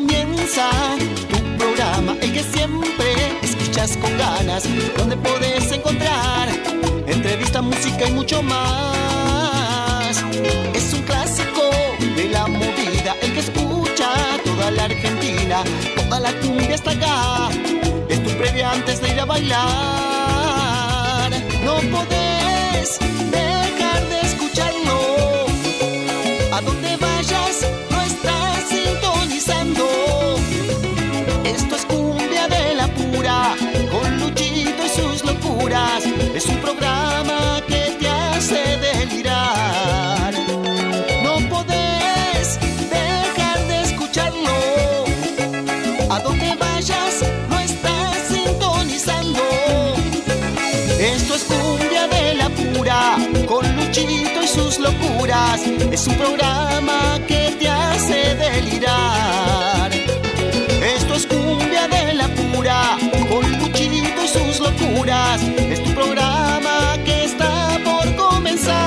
comienza tu programa, el que siempre escuchas con ganas, donde puedes encontrar entrevista, música y mucho más. Es un clásico de la movida, el que escucha toda la Argentina, toda la cumbia está acá. Es tu previa antes de ir a bailar. No podés dejar de escucharlo. A donde vayas, Esto es cumbia de la pura, con Luchito y sus locuras. Es un programa con Luchito y sus locuras. Es un programa que te hace delirar. Esto es cumbia de la pura, con Luchito y sus locuras. Es tu programa que está por comenzar.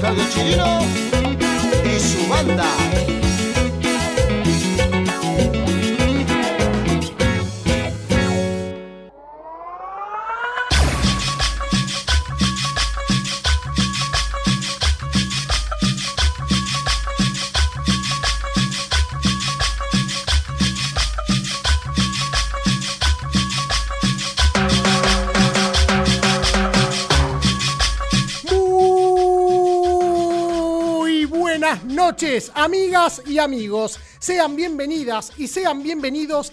Carlos y su banda. Amigas y amigos. Sean bienvenidas y sean bienvenidos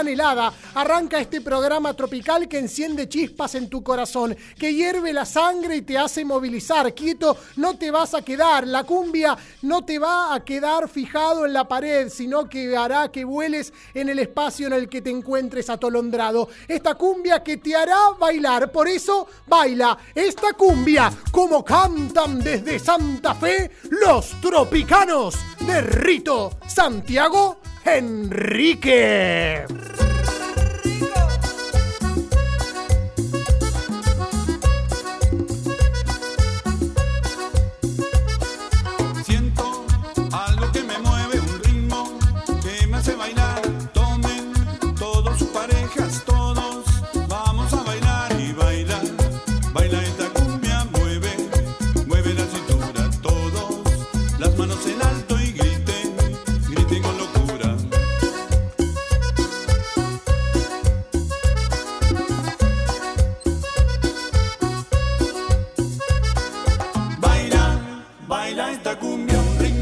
helada. Arranca este programa tropical que enciende chispas en tu corazón, que hierve la sangre y te hace movilizar. Quieto, no te vas a quedar. La cumbia no te va a quedar fijado en la pared, sino que hará que vueles en el espacio en el que te encuentres atolondrado. Esta cumbia que te hará bailar. Por eso, baila esta cumbia como cantan desde Santa Fe los tropicanos de Rito Santiago Enrique. baila esta cumbia, un ritmo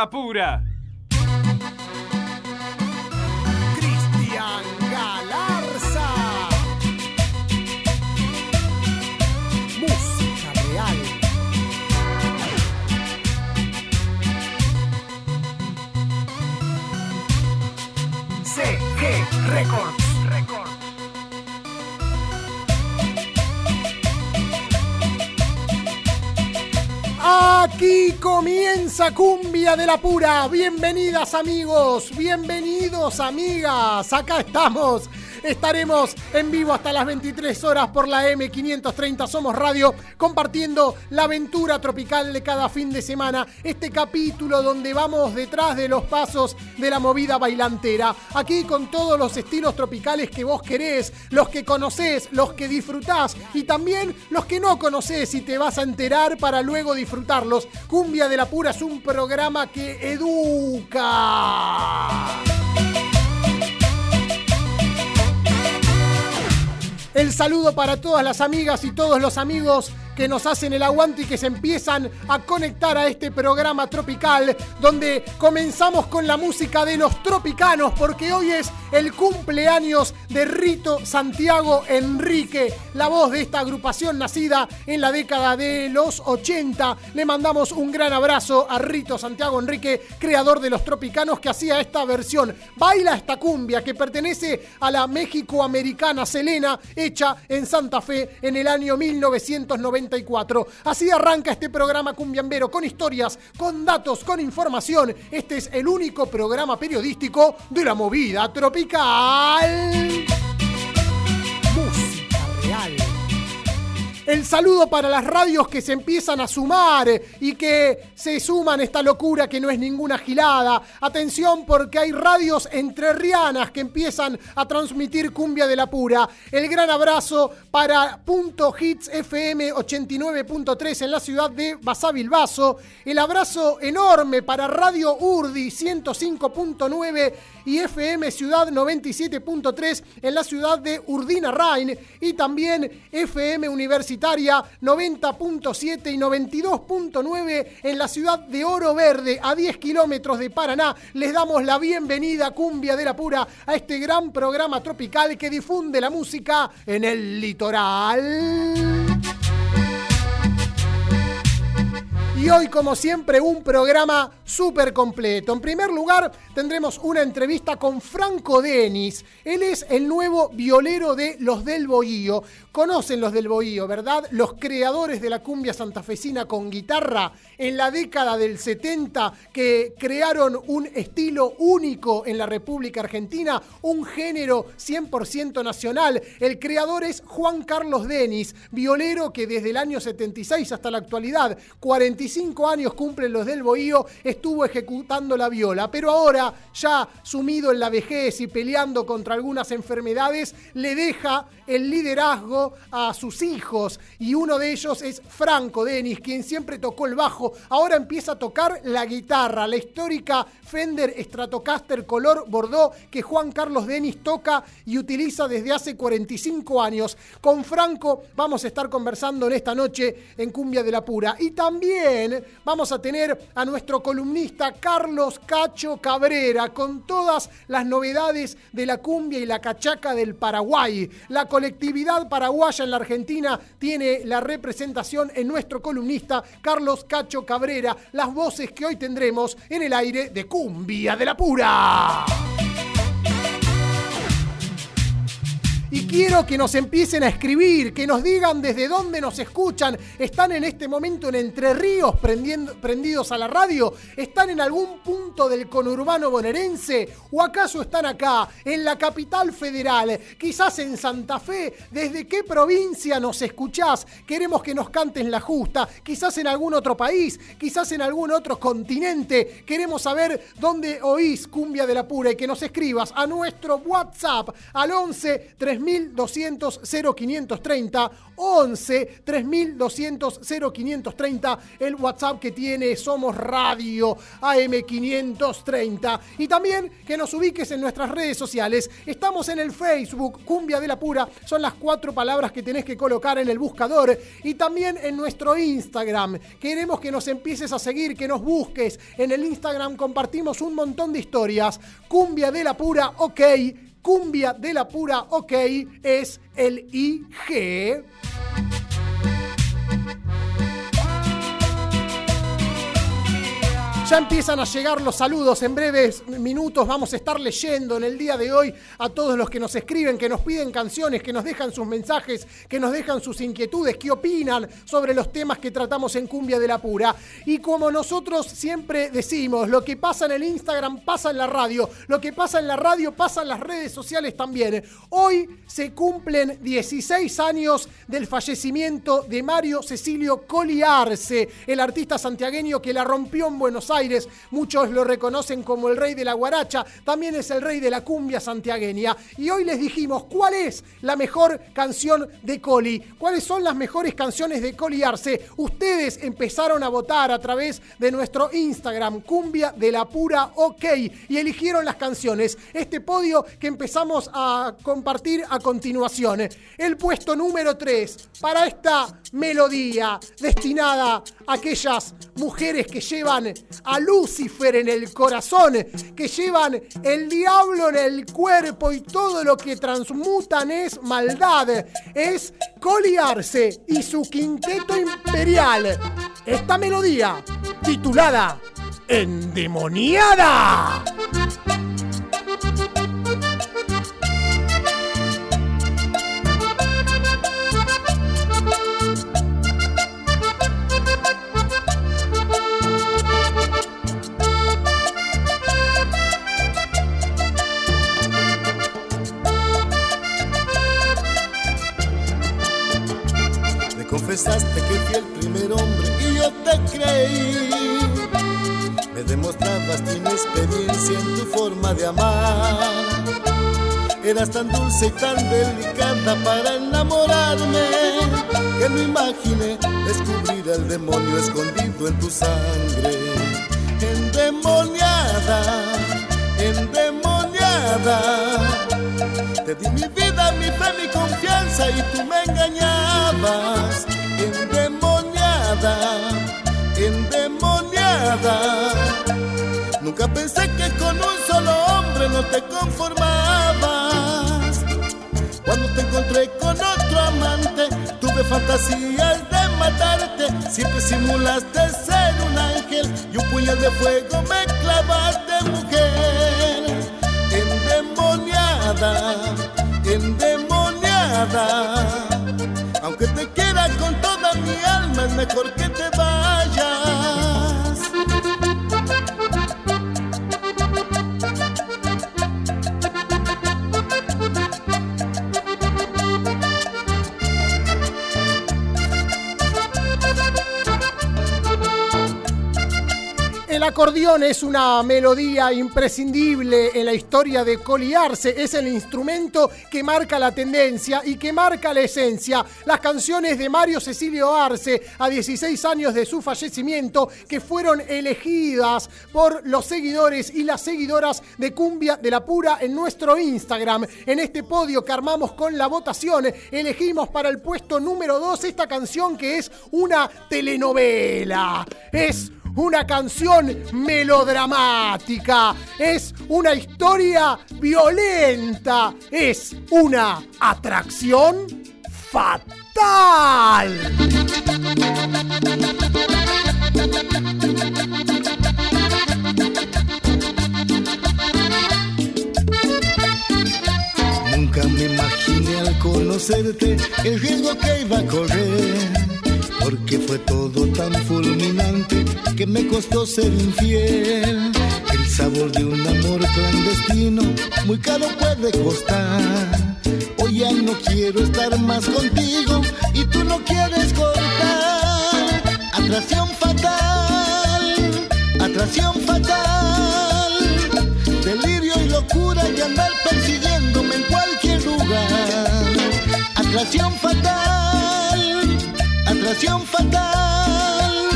la pura. De la Pura. Bienvenidas amigos, bienvenidos amigas. Acá estamos. Estaremos en vivo hasta las 23 horas por la M530 Somos Radio, compartiendo la aventura tropical de cada fin de semana. Este capítulo donde vamos detrás de los pasos de la movida bailantera. Aquí con todos los estilos tropicales que vos querés, los que conocés, los que disfrutás y también los que no conocés y te vas a enterar para luego disfrutarlos. Cumbia de la Pura es un programa que educa. El saludo para todas las amigas y todos los amigos que nos hacen el aguante y que se empiezan a conectar a este programa tropical donde comenzamos con la música de los tropicanos porque hoy es el cumpleaños de Rito Santiago Enrique, la voz de esta agrupación nacida en la década de los 80. Le mandamos un gran abrazo a Rito Santiago Enrique, creador de los tropicanos que hacía esta versión. Baila esta cumbia que pertenece a la México-americana Selena, hecha en Santa Fe en el año 1994. Así arranca este programa cumbiambero con historias, con datos, con información. Este es el único programa periodístico de la movida tropical. El saludo para las radios que se empiezan a sumar y que se suman esta locura que no es ninguna gilada. Atención porque hay radios entrerrianas que empiezan a transmitir cumbia de la pura. El gran abrazo para Punto Hits FM 89.3 en la ciudad de Basavilbaso. El abrazo enorme para Radio Urdi 105.9 y FM Ciudad 97.3 en la ciudad de Urdina Rain y también FM Universitaria 90.7 y 92.9 en la ciudad de Oro Verde a 10 kilómetros de Paraná. Les damos la bienvenida Cumbia de la Pura a este gran programa tropical que difunde la música en el litoral. Y hoy, como siempre, un programa súper completo. En primer lugar, tendremos una entrevista con Franco Denis. Él es el nuevo violero de Los del Bohío. Conocen los del Bohío, ¿verdad? Los creadores de la cumbia santafesina con guitarra en la década del 70 que crearon un estilo único en la República Argentina, un género 100% nacional. El creador es Juan Carlos Denis, violero que desde el año 76 hasta la actualidad, 45 años cumplen los del Bohío, estuvo ejecutando la viola, pero ahora ya sumido en la vejez y peleando contra algunas enfermedades, le deja el liderazgo a sus hijos y uno de ellos es Franco Denis, quien siempre tocó el bajo, ahora empieza a tocar la guitarra, la histórica Fender Stratocaster color Bordeaux que Juan Carlos Denis toca y utiliza desde hace 45 años. Con Franco vamos a estar conversando en esta noche en Cumbia de la Pura y también vamos a tener a nuestro columnista Carlos Cacho Cabrera con todas las novedades de la cumbia y la cachaca del Paraguay. La colectividad paraguaya en la Argentina tiene la representación en nuestro columnista Carlos Cacho Cabrera, las voces que hoy tendremos en el aire de Cumbia de la Pura. Y quiero que nos empiecen a escribir, que nos digan desde dónde nos escuchan. ¿Están en este momento en Entre Ríos prendiendo- prendidos a la radio? ¿Están en algún punto del conurbano bonaerense? ¿O acaso están acá, en la capital federal? Quizás en Santa Fe. ¿Desde qué provincia nos escuchás? Queremos que nos canten la justa. Quizás en algún otro país, quizás en algún otro continente. Queremos saber dónde oís Cumbia de la Pura y que nos escribas a nuestro WhatsApp al 11 3200 0530 11 3200 0530 el WhatsApp que tiene Somos Radio AM530 y también que nos ubiques en nuestras redes sociales. Estamos en el Facebook Cumbia de la Pura, son las cuatro palabras que tenés que colocar en el buscador y también en nuestro Instagram. Queremos que nos empieces a seguir, que nos busques. En el Instagram compartimos un montón de historias. Cumbia de la Pura, ok. Cumbia de la Pura, ok, es el IG. Ya empiezan a llegar los saludos. En breves minutos vamos a estar leyendo en el día de hoy a todos los que nos escriben, que nos piden canciones, que nos dejan sus mensajes, que nos dejan sus inquietudes, que opinan sobre los temas que tratamos en Cumbia de la Pura. Y como nosotros siempre decimos, lo que pasa en el Instagram pasa en la radio, lo que pasa en la radio pasa en las redes sociales también. Hoy se cumplen 16 años del fallecimiento de Mario Cecilio Coliarce, el artista santiagueño que la rompió en Buenos Aires. Muchos lo reconocen como el rey de la guaracha, también es el rey de la cumbia santiagueña. Y hoy les dijimos cuál es la mejor canción de Coli, cuáles son las mejores canciones de Coli Arce. Ustedes empezaron a votar a través de nuestro Instagram, Cumbia de la Pura OK, y eligieron las canciones. Este podio que empezamos a compartir a continuación. El puesto número 3 para esta melodía destinada aquellas mujeres que llevan a Lucifer en el corazón, que llevan el diablo en el cuerpo y todo lo que transmutan es maldad. Es coliarse y su quinteto imperial. Esta melodía titulada Endemoniada. Confesaste que fui el primer hombre y yo te creí. Me demostrabas tu inexperiencia en tu forma de amar. Eras tan dulce y tan delicada para enamorarme que no imaginé descubrir al demonio escondido en tu sangre. Endemoniada, endemoniada. Te di mi vida, mi fe, mi confianza y tú me engañabas. Endemoniada, endemoniada. Nunca pensé que con un solo hombre no te conformabas. Cuando te encontré con otro amante, tuve fantasías de matarte. Siempre simulaste ser un ángel y un puñal de fuego me clavaste, mujer. Endemoniada, endemoniada. Aunque te quiera con toda mi alma, es mejor que te vayas. El acordeón es una melodía imprescindible en la historia de Coliarse. Es el instrumento que marca la tendencia y que marca la esencia. Las canciones de Mario Cecilio Arce, a 16 años de su fallecimiento, que fueron elegidas por los seguidores y las seguidoras de Cumbia de la Pura en nuestro Instagram. En este podio que armamos con la votación, elegimos para el puesto número 2 esta canción que es una telenovela. Es una canción melodramática, es una historia violenta, es una atracción fatal. Nunca me imaginé conocerte el riesgo que iba a correr. Porque fue todo tan fulminante que me costó ser infiel. El sabor de un amor clandestino muy caro puede costar. Hoy ya no quiero estar más contigo y tú no quieres cortar. Atracción fatal, atracción fatal. Delirio y locura de andar persiguiéndome en cualquier lugar. Atracción fatal, atracción fatal.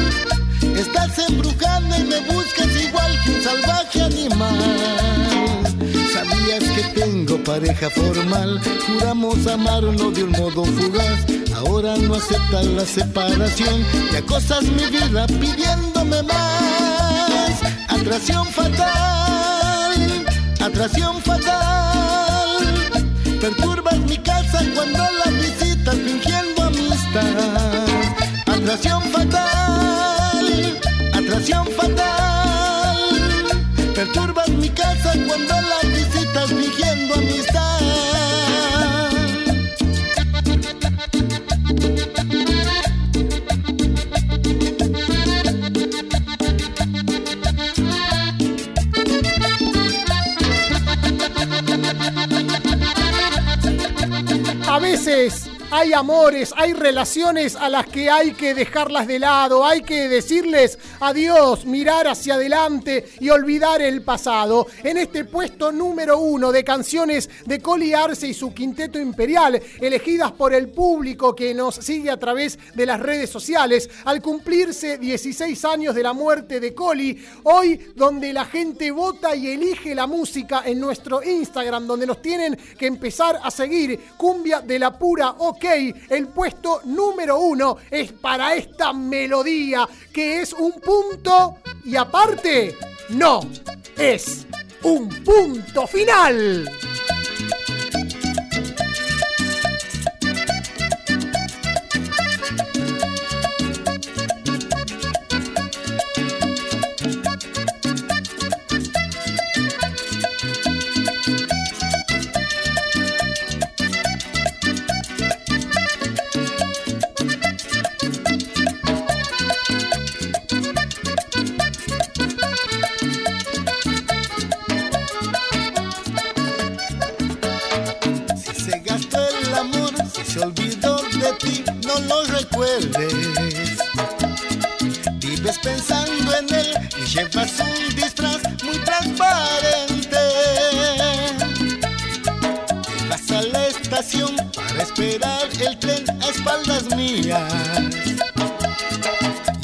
Estás embrujando y me buscas igual que un salvaje animal. Sabías que tengo pareja formal, juramos amarnos de un modo fugaz. Ahora no aceptas la separación y acosas mi vida pidiéndome más. Atracción fatal, atracción fatal. Perturbas mi casa cuando la visitas fingiendo amistad. Atracción fatal, atracción fatal. Perturbas mi casa cuando la visitas fingiendo amistad. A veces hay amores, hay relaciones a las que hay que dejarlas de lado, hay que decirles adiós, mirar hacia adelante y olvidar el pasado. En este puesto número uno de canciones de Coli Arce y su quinteto imperial, elegidas por el público que nos sigue a través de las redes sociales, al cumplirse 16 años de la muerte de Coli, hoy donde la gente vota y elige la música en nuestro Instagram, donde nos tienen que empezar a seguir, Cumbia de la Pura OK, el puesto número uno es para esta melodía, que es un punto y aparte, no, es un punto final.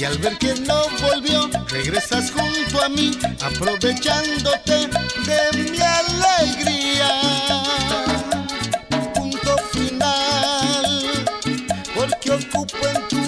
Y al ver que no volvió, regresas junto a mí, aprovechándote de mi alegría. Punto final, porque ocupo en tu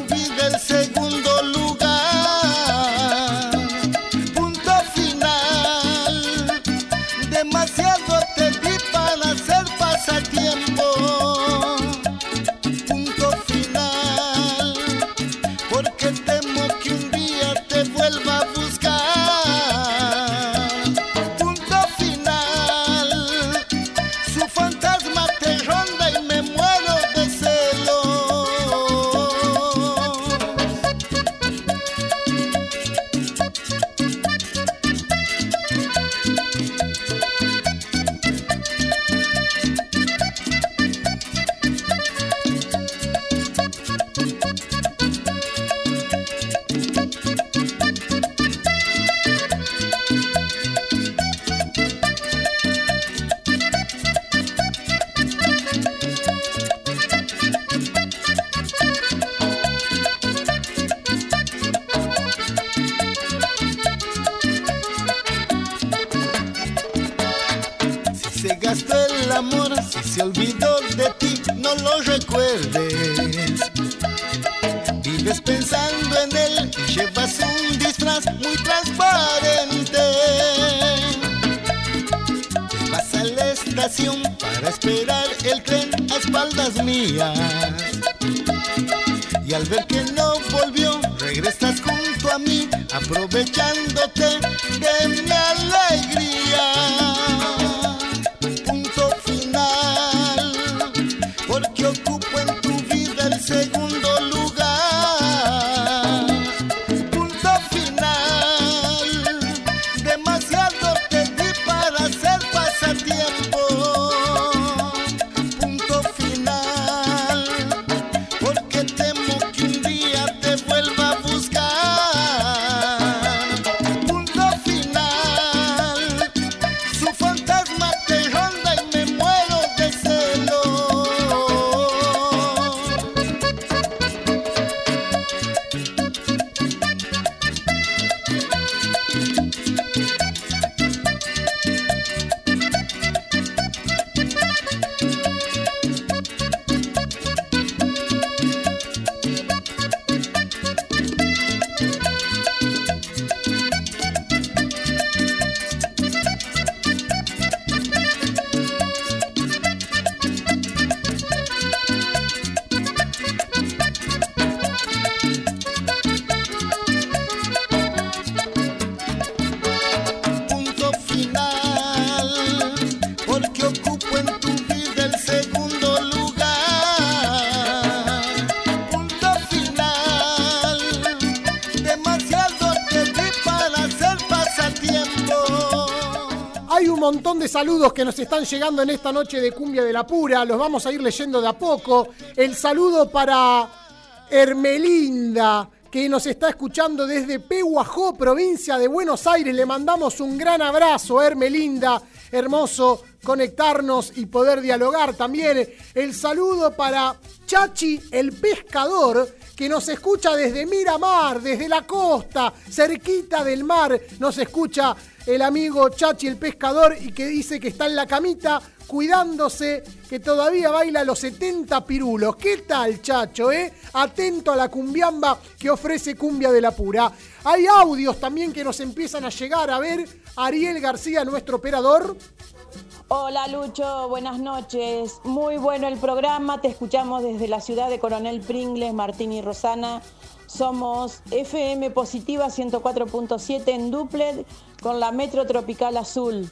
saludos que nos están llegando en esta noche de Cumbia de la Pura, los vamos a ir leyendo de a poco. El saludo para Hermelinda, que nos está escuchando desde Pehuajó, provincia de Buenos Aires. Le mandamos un gran abrazo, Hermelinda. Hermoso conectarnos y poder dialogar también. El saludo para Chachi, el pescador, que nos escucha desde Miramar, desde la costa, cerquita del mar. Nos escucha el amigo Chachi, el pescador, y que dice que está en la camita cuidándose, que todavía baila los 70 pirulos. ¿Qué tal, chacho, eh? Atento a la cumbiamba que ofrece Cumbia de la Pura. Hay audios también que nos empiezan a llegar a ver. Ariel García, nuestro operador. Hola Lucho, buenas noches. Muy bueno el programa. Te escuchamos desde la ciudad de Coronel Pringles, Martín y Rosana. Somos FM Positiva 104.7 en Duplet con la Metro Tropical Azul.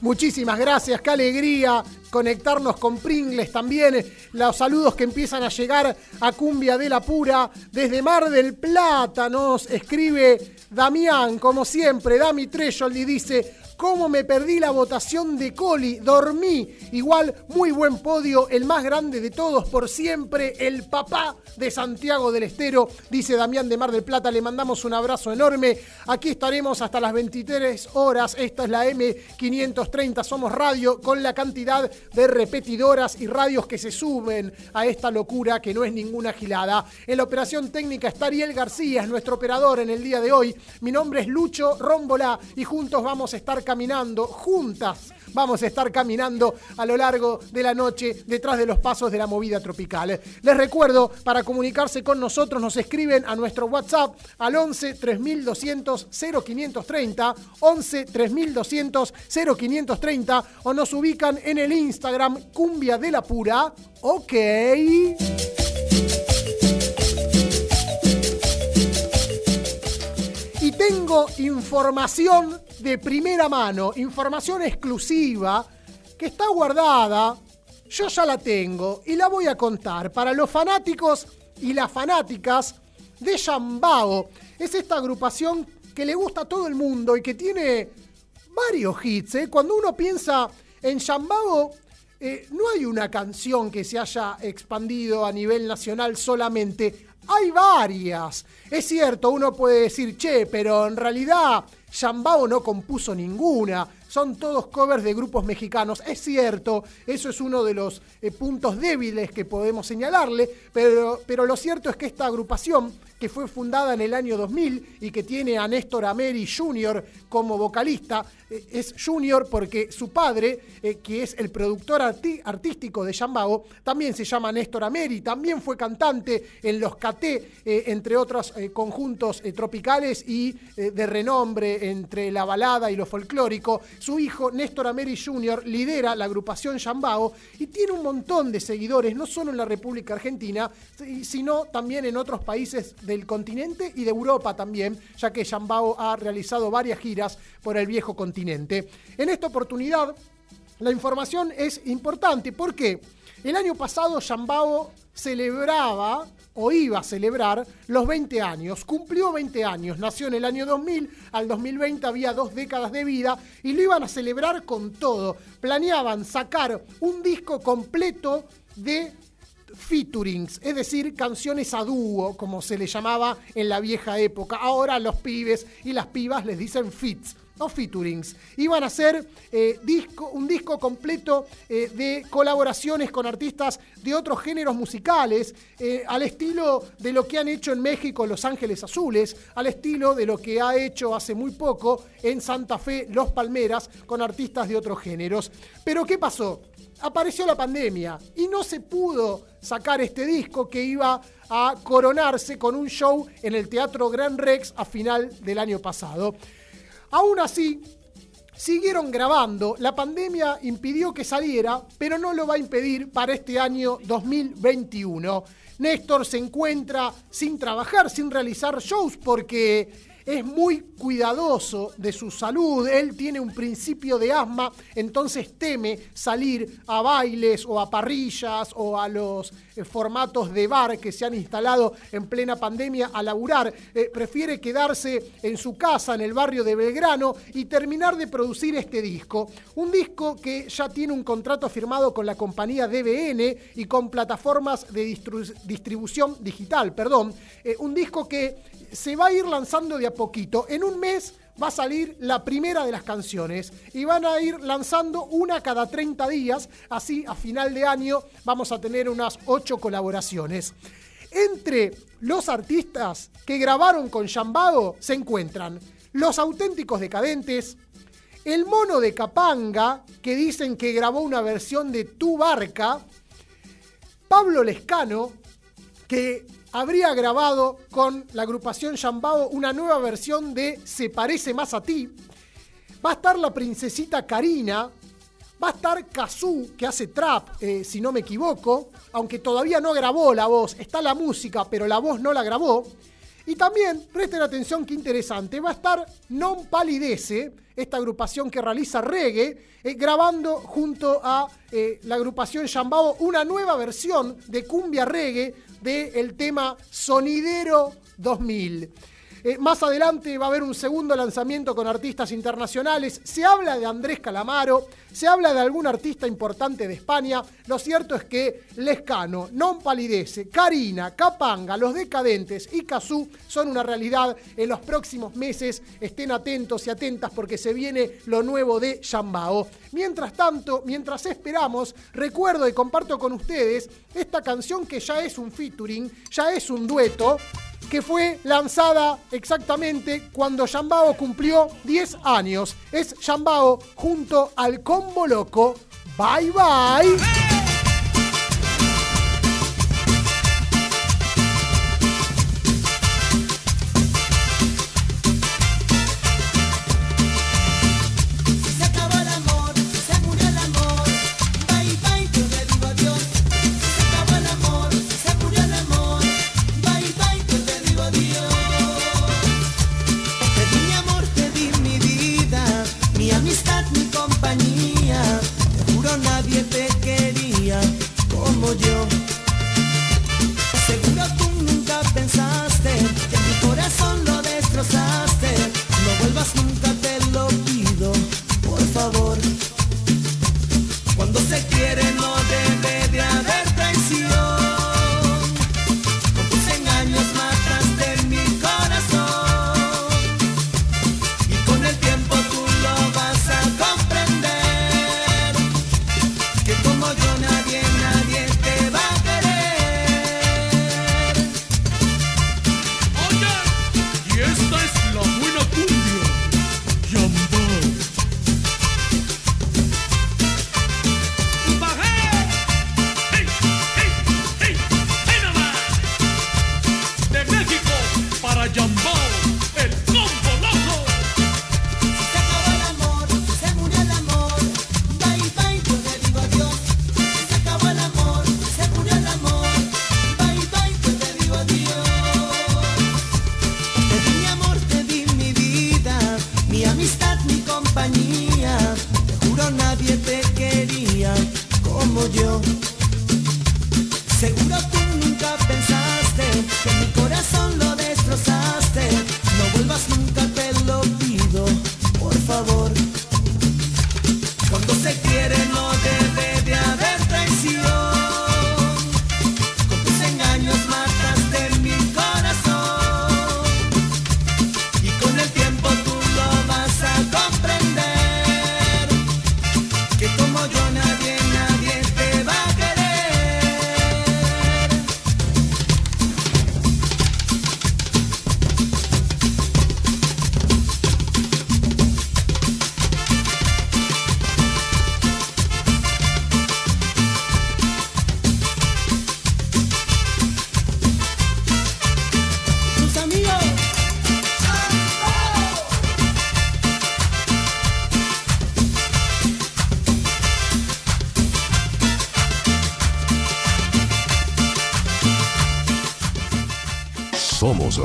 Muchísimas gracias, qué alegría conectarnos con Pringles también. Los saludos que empiezan a llegar a Cumbia de la Pura. Desde Mar del Plata nos escribe Damián, como siempre, Dami Tresholdi dice, cómo me perdí la votación de Coli, dormí. Igual, muy buen podio, el más grande de todos por siempre, el papá de Santiago del Estero, dice Damián de Mar del Plata. Le mandamos un abrazo enorme. Aquí estaremos hasta las 23 horas. Esta es la M530. Somos radio con la cantidad de repetidoras y radios que se suben a esta locura que no es ninguna gilada. En la operación técnica está Ariel García, es nuestro operador en el día de hoy. Mi nombre es Lucho Rómbola y juntos vamos a estar caminando, juntas vamos a estar caminando a lo largo de la noche detrás de los pasos de la movida tropical. Les recuerdo, para comunicarse con nosotros nos escriben a nuestro WhatsApp al 11 3200 0530, 11 3200 0530 o nos ubican en el Instagram Cumbia de la Pura. Ok. Tengo información de primera mano, información exclusiva que está guardada. Yo ya la tengo y la voy a contar para los fanáticos y las fanáticas de Yambao. Es esta agrupación que le gusta a todo el mundo y que tiene varios hits. ¿eh? Cuando uno piensa en Yambao, eh, no hay una canción que se haya expandido a nivel nacional solamente. Hay varias. Es cierto, uno puede decir, che, pero en realidad Yambao no compuso ninguna. Son todos covers de grupos mexicanos. Es cierto, eso es uno de los eh, puntos débiles que podemos señalarle, pero, pero lo cierto es que esta agrupación que fue fundada en el año 2000 y que tiene a Néstor Ameri Jr. como vocalista. Eh, es Junior porque su padre, eh, que es el productor artístico de Yambao, también se llama Néstor Ameri, también fue cantante en los KT, eh, entre otros conjuntos tropicales y de renombre entre la balada y lo folclórico. Su hijo, Néstor Ameri Jr., lidera la agrupación Yambao y tiene un montón de seguidores, no solo en la República Argentina, sino también en otros países del continente y de Europa también, ya que Yambao ha realizado varias giras por el viejo continente. En esta oportunidad, la información es importante. porque El año pasado Yambao celebraba o iba a celebrar los 20 años. Cumplió 20 años, nació en el año 2000, al 2020 había dos décadas de vida y lo iban a celebrar con todo. Planeaban sacar un disco completo de featurings, es decir, canciones a dúo, como se le llamaba en la vieja época. Ahora los pibes y las pibas les dicen fits o featurings. Iban a hacer eh, disco, un disco completo eh, de colaboraciones con artistas de otros géneros musicales, eh, al estilo de lo que han hecho en México Los Ángeles Azules, al estilo de lo que ha hecho hace muy poco en Santa Fe Los Palmeras con artistas de otros géneros. Pero ¿qué pasó? apareció la pandemia y no se pudo sacar este disco que iba a coronarse con un show en el Teatro Gran Rex a final del año pasado. Aún así, siguieron grabando, la pandemia impidió que saliera, pero no lo va a impedir para este año 2021. Néstor se encuentra sin trabajar, sin realizar shows, porque es muy cuidadoso de su salud. Él tiene un principio de asma, entonces teme salir a bailes o a parrillas o a los eh, formatos de bar que se han instalado en plena pandemia a laburar. Eh, prefiere quedarse en su casa, en el barrio de Belgrano, y terminar de producir este disco. Un disco que ya tiene un contrato firmado con la compañía DBN y con plataformas de distribución digital, perdón. Eh, un disco que se va a ir lanzando de a poquito. En un mes va a salir la primera de las canciones y van a ir lanzando una cada 30 días, así a final de año vamos a tener unas 8 colaboraciones. Entre los artistas que grabaron con Yambado se encuentran Los Auténticos Decadentes, El Mono de Capanga, que dicen que grabó una versión de Tu Barca, Pablo Lescano, que habría grabado con la agrupación Yambao una nueva versión de Se parece más a ti. Va a estar la princesita Karina. Va a estar Kazoo, que hace trap, eh, si no me equivoco, aunque todavía no grabó la voz. Está la música, pero la voz no la grabó. Y también, presten atención qué interesante, va a estar Non Palidece, esta agrupación que realiza reggae, eh, grabando junto a eh, la agrupación Yambao una nueva versión de cumbia reggae del tema Sonidero 2000. Eh, más adelante va a haber un segundo lanzamiento con artistas internacionales. Se habla de Andrés Calamaro, se habla de algún artista importante de España. Lo cierto es que Lescano, Non Palidece, Karina, Capanga, Los Decadentes y Kazú son una realidad en los próximos meses. Estén atentos y atentas porque se viene lo nuevo de Yambao. Mientras tanto, mientras esperamos, recuerdo y comparto con ustedes esta canción que ya es un featuring, ya es un dueto que fue lanzada exactamente cuando Yambao cumplió 10 años. Es Yambao junto al Combo Loco. Bye bye.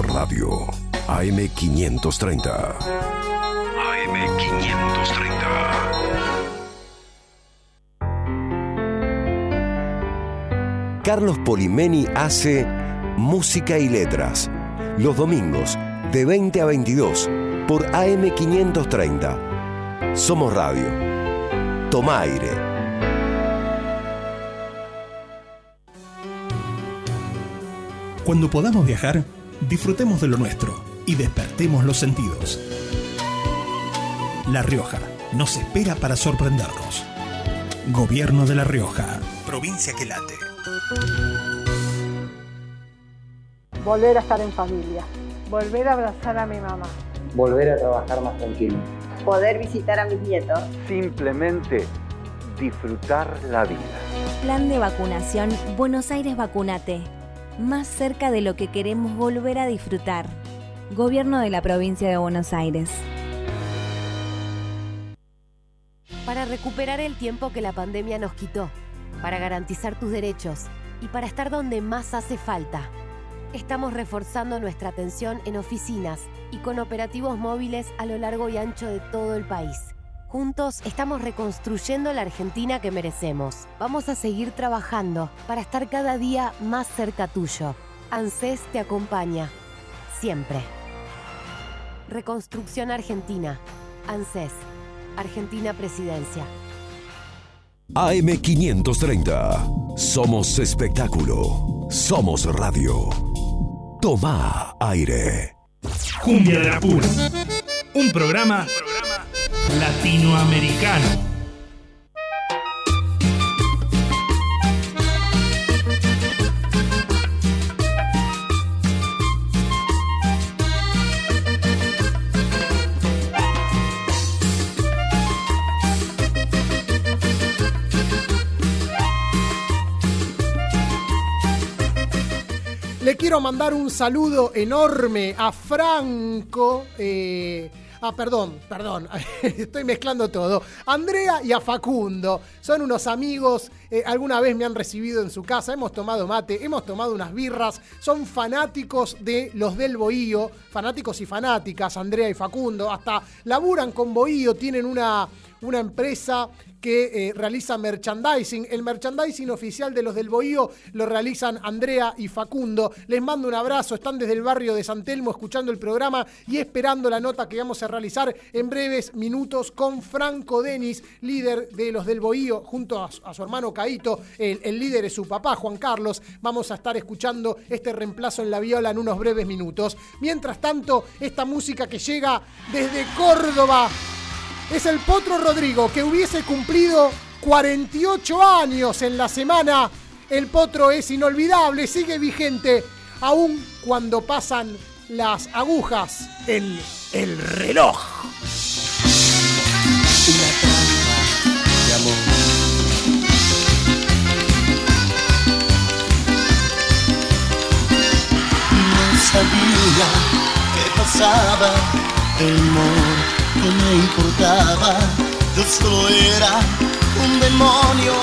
Radio. AM530. AM530. Carlos Polimeni hace Música y Letras. Los domingos de 20 a 22 por AM530. Somos Radio. Toma aire. Cuando podamos viajar, disfrutemos de lo nuestro y despertemos los sentidos. La Rioja nos espera para sorprendernos. Gobierno de La Rioja, provincia que late. Volver a estar en familia. Volver a abrazar a mi mamá. Volver a trabajar más tranquilo. Poder visitar a mis nietos. Simplemente disfrutar la vida. Plan de vacunación Buenos Aires Vacunate. Más cerca de lo que queremos volver a disfrutar. Gobierno de la provincia de Buenos Aires. Para recuperar el tiempo que la pandemia nos quitó, para garantizar tus derechos y para estar donde más hace falta. Estamos reforzando nuestra atención en oficinas y con operativos móviles a lo largo y ancho de todo el país. Juntos estamos reconstruyendo la Argentina que merecemos. Vamos a seguir trabajando para estar cada día más cerca tuyo. ANSES te acompaña. Siempre. Reconstrucción Argentina. ANSES. Argentina Presidencia. AM530. Somos espectáculo. Somos radio. Toma aire. Cumbia de la Pura. Un programa, latinoamericano. Le quiero mandar un saludo enorme a Franco. Eh, ah, perdón, perdón, estoy mezclando todo. Andrea y a Facundo. Son unos amigos, eh, alguna vez me han recibido en su casa, hemos tomado mate, hemos tomado unas birras, son fanáticos de los del Bohío, fanáticos y fanáticas, Andrea y Facundo, hasta laburan con Bohío, tienen una, una empresa que eh, realiza merchandising. El merchandising oficial de los del Bohío lo realizan Andrea y Facundo. Les mando un abrazo, están desde el barrio de San Telmo escuchando el programa y esperando la nota que vamos a realizar en breves minutos con Franco Denis, líder de los del Bohío, junto a, su hermano Caito. El, el líder es su papá, Juan Carlos. Vamos a estar escuchando este reemplazo en la viola en unos breves minutos. Mientras tanto, esta música que llega desde Córdoba es el Potro Rodrigo, que hubiese cumplido 48 años en la semana. El Potro es inolvidable, sigue vigente, aun cuando pasan las agujas en el reloj. Sabía qué pasaba, el amor que me importaba. Yo solo era un demonio,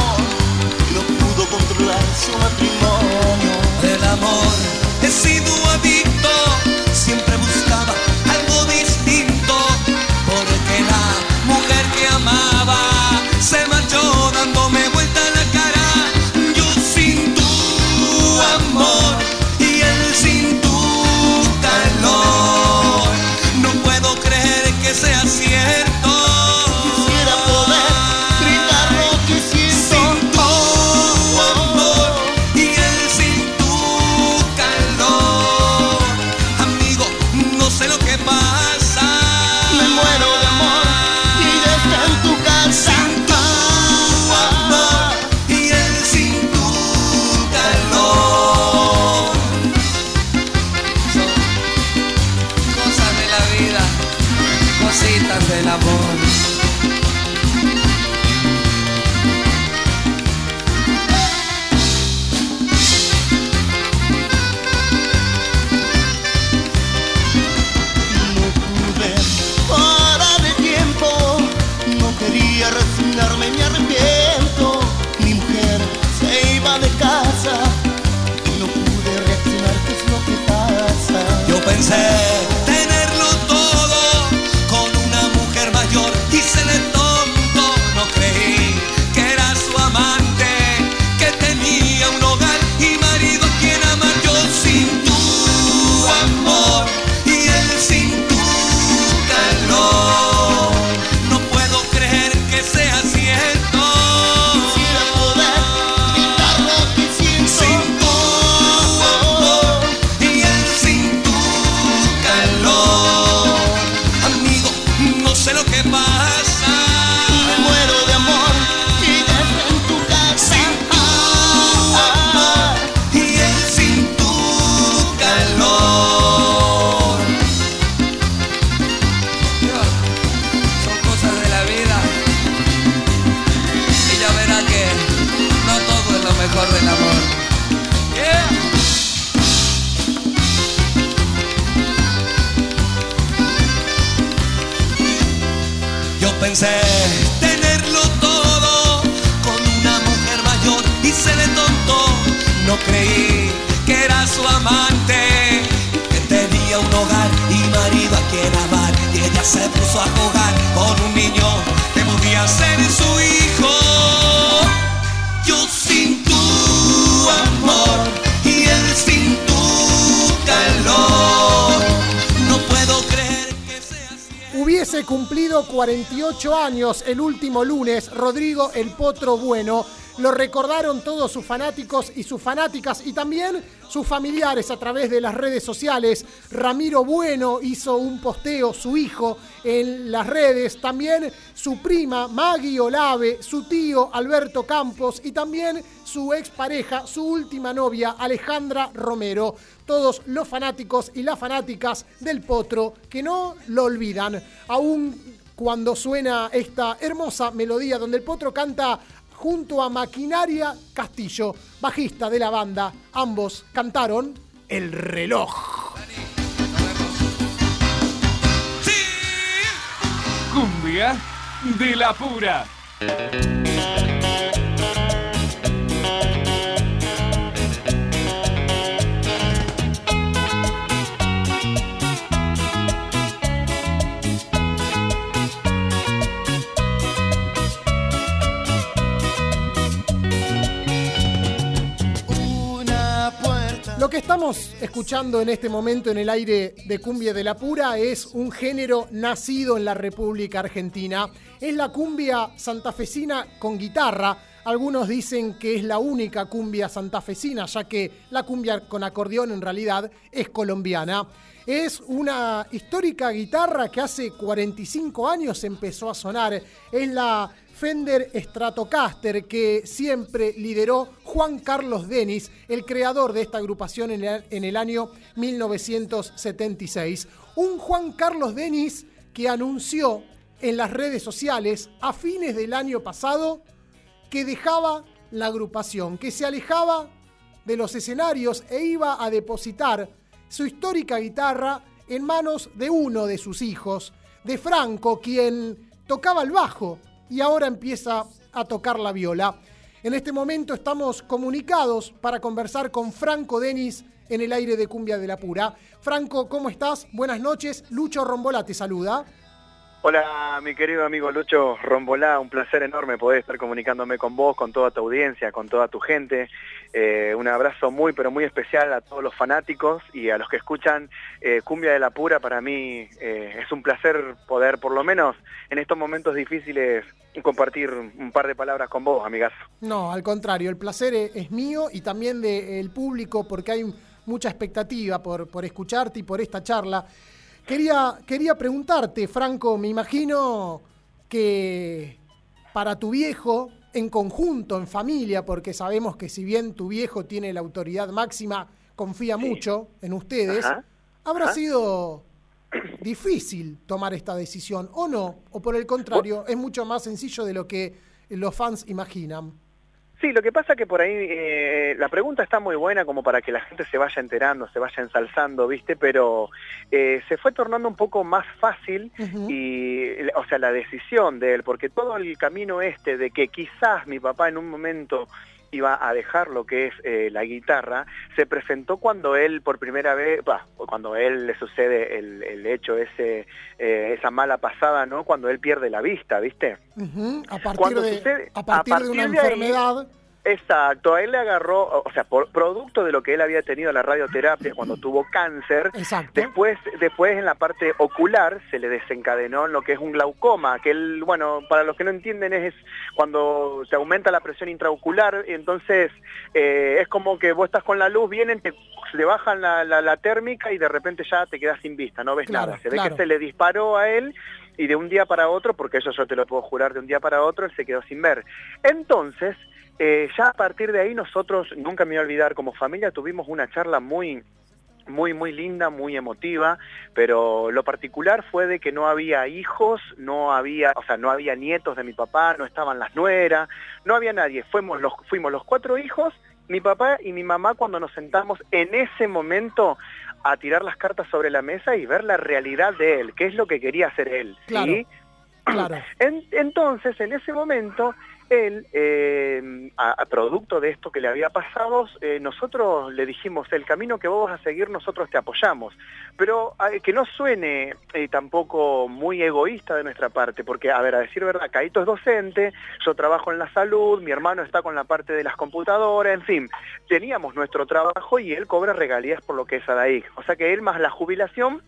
no pudo controlar su matrimonio. Del amor he sido adicto, Rodrigo el Potro Bueno. Lo recordaron todos sus fanáticos y sus fanáticas y también sus familiares a través de las redes sociales. Ramiro Bueno hizo un posteo, su hijo, en las redes. También su prima Maggie Olave, su tío Alberto Campos y también su expareja, su última novia Alejandra Romero. Todos los fanáticos y las fanáticas del Potro que no lo olvidan. Aún cuando suena esta hermosa melodía donde el Potro canta junto a Maquinaria Castillo, bajista de la banda. Ambos cantaron El reloj. Cumbia de la pura. Lo que estamos escuchando en este momento en el aire de Cumbia de la Pura es un género nacido en la República Argentina. Es la cumbia santafesina con guitarra. Algunos dicen que es la única cumbia santafesina, ya que la cumbia con acordeón en realidad es colombiana. Es una histórica guitarra que hace 45 años empezó a sonar. Es la Fender Stratocaster que siempre lideró Juan Carlos Denis, el creador de esta agrupación en el, año 1976. Un Juan Carlos Denis que anunció en las redes sociales a fines del año pasado que dejaba la agrupación, que se alejaba de los escenarios e iba a depositar su histórica guitarra en manos de uno de sus hijos, de Franco, quien tocaba el bajo y ahora empieza a tocar la viola. En este momento estamos comunicados para conversar con Franco Denis en el aire de Cumbia de la Pura. Franco, ¿cómo estás? Buenas noches. Lucho Rombola te saluda. Hola, mi querido amigo Lucho Rombolá, un placer enorme poder estar comunicándome con vos, con toda tu audiencia, con toda tu gente. Eh, un abrazo muy, pero muy especial a todos los fanáticos y a los que escuchan eh, Cumbia de la Pura. Para mí eh, es un placer poder, por lo menos en estos momentos difíciles, compartir un par de palabras con vos, amigas. No, al contrario, el placer es, es mío y también del público porque hay mucha expectativa por, por escucharte y por esta charla. Quería, quería preguntarte, Franco, me imagino que para tu viejo, en conjunto, en familia, porque sabemos que si bien tu viejo tiene la autoridad máxima, confía sí. mucho en ustedes, Ajá. habrá Ajá. sido difícil tomar esta decisión, ¿o no? O por el contrario, es mucho más sencillo de lo que los fans imaginan. Sí, lo que pasa que por ahí eh, la pregunta está muy buena como para que la gente se vaya enterando, se vaya ensalzando, ¿viste? Pero eh, se fue tornando un poco más fácil uh -huh. y, o sea, la decisión de él, porque todo el camino este de que quizás mi papá en un momento iba a dejar lo que es eh, la guitarra, se presentó cuando él por primera vez, bah, cuando él le sucede el, el hecho ese, eh, esa mala pasada, ¿no? Cuando él pierde la vista, ¿viste? Uh -huh. a, partir de, sucede, a, partir a, partir de, una de enfermedad. Ahí, Exacto, a él le agarró, o sea, por producto de lo que él había tenido la radioterapia cuando tuvo cáncer, Exacto. después después en la parte ocular se le desencadenó lo que es un glaucoma, que él, bueno, para los que no entienden es, cuando se aumenta la presión intraocular, entonces eh, es como que vos estás con la luz, vienen, te, bajan la, la, la, térmica y de repente ya te quedas sin vista, no ves claro, nada. Se ve claro. que se le disparó a él y de un día para otro, porque eso yo te lo puedo jurar, de un día para otro él se quedó sin ver. Entonces, eh, ya a partir de ahí nosotros, nunca me voy a olvidar, como familia tuvimos una charla muy muy, muy linda, muy emotiva, pero lo particular fue de que no había hijos, no había, o sea, no había nietos de mi papá, no estaban las nueras, no había nadie, fuimos los, fuimos los cuatro hijos, mi papá y mi mamá cuando nos sentamos en ese momento a tirar las cartas sobre la mesa y ver la realidad de él, qué es lo que quería hacer él. Claro, ¿sí? claro. En- entonces, en ese momento, él, eh, a, producto de esto que le había pasado, eh, nosotros le dijimos, el camino que vos vas a seguir, nosotros te apoyamos. Pero que no suene eh, tampoco muy egoísta de nuestra parte, porque, a ver, a decir verdad, Caito es docente, yo trabajo en la salud, mi hermano está con la parte de las computadoras, en fin, teníamos nuestro trabajo y él cobra regalías por lo que es ADAIC. O sea que él más la jubilación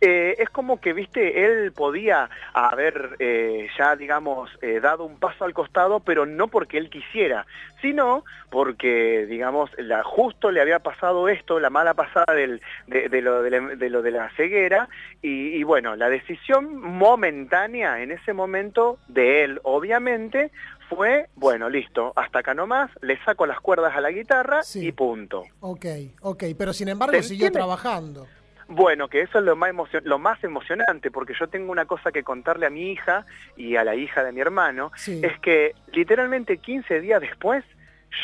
eh, es como que, viste, él podía haber eh, ya, digamos, eh, dado un paso al costado, pero no porque él quisiera, sino porque, digamos, la, justo le había pasado esto, la mala pasada del, de, de lo, de, la, de lo de la ceguera, y, y bueno, la decisión momentánea en ese momento de él, obviamente, fue, bueno, listo, hasta acá nomás, le saco las cuerdas a la guitarra y punto. Ok, ok, pero sin embargo ¿Se siguió trabajando. Bueno, que eso es lo más, emocion- lo más emocionante, porque yo tengo una cosa que contarle a mi hija y a la hija de mi hermano, Sí. es que literalmente 15 días después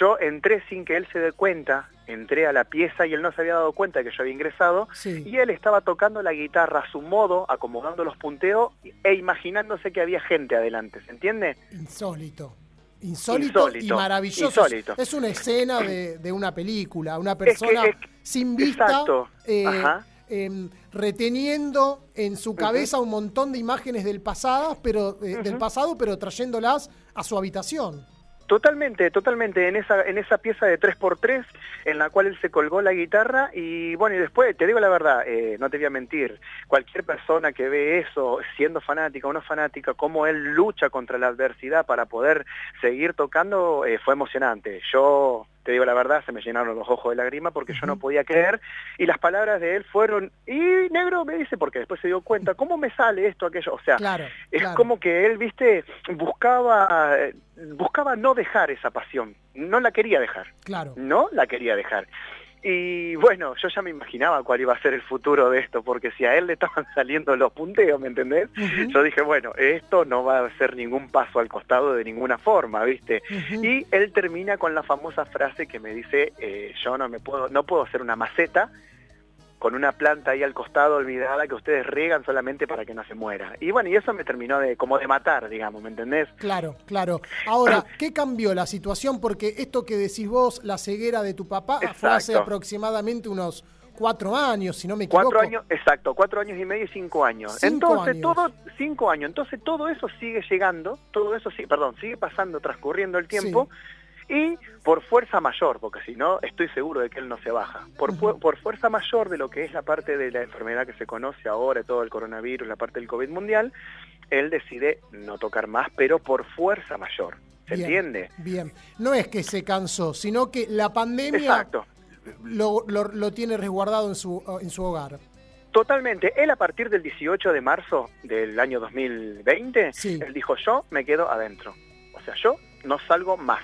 yo entré sin que él se dé cuenta, entré a la pieza y él no se había dado cuenta de que yo había ingresado, Sí. y él estaba tocando la guitarra a su modo, acomodando los punteos e imaginándose que había gente adelante, ¿se entiende? Insólito. Insólito, y maravilloso. insólito. Es una escena de, de una película, una persona es que- sin vista, exacto, eh, reteniendo en su cabeza un montón de imágenes del pasado, pero eh, del pasado, pero trayéndolas a su habitación. Totalmente, totalmente, en esa, en esa pieza de 3x3 en la cual él se colgó la guitarra y bueno, y después, te digo la verdad, eh, no te voy a mentir, cualquier persona que ve eso, siendo fanática o no fanática, cómo él lucha contra la adversidad para poder seguir tocando, eh, fue emocionante. Yo, te digo la verdad, se me llenaron los ojos de lágrima porque yo no podía creer y las palabras de él fueron, y negro me dice, porque después se dio cuenta, ¿cómo me sale esto, aquello? O sea, Claro, es claro. como que él, viste, buscaba, buscaba no dejar esa pasión, no la quería dejar, Claro. no la quería dejar. Y bueno, yo ya me imaginaba cuál iba a ser el futuro de esto, porque si a él le estaban saliendo los punteos, ¿me entendés? Yo dije, bueno, esto no va a ser ningún paso al costado de ninguna forma, ¿viste? Y él termina con la famosa frase que me dice, eh, yo no me puedo, no puedo hacer una maceta con una planta ahí al costado olvidada que ustedes riegan solamente para que no se muera. Y bueno, y eso me terminó de como de matar, digamos, ¿me entendés? Claro, claro. Ahora, ¿qué cambió la situación? Porque esto que decís vos, la ceguera de tu papá, fue hace aproximadamente unos cuatro años, si no me equivoco. Cuatro años, exacto, cuatro años y medio y cinco años. Cinco Entonces años. todo, cinco años. Entonces todo eso sigue llegando, todo eso sí, perdón, sigue pasando, transcurriendo el tiempo. Y por fuerza mayor, porque si no, estoy seguro de que él no se baja. Por, por fuerza mayor de lo que es la parte de la enfermedad que se conoce ahora, todo el coronavirus, la parte del COVID mundial, él decide no tocar más, pero por fuerza mayor. ¿Se Bien, entiende? Bien. No es que se cansó, sino que la pandemia Exacto. lo, lo- lo tiene resguardado en su, en su hogar. Totalmente. Él a partir del 18 de marzo del año 2020, él dijo, yo me quedo adentro. O sea, yo no salgo más.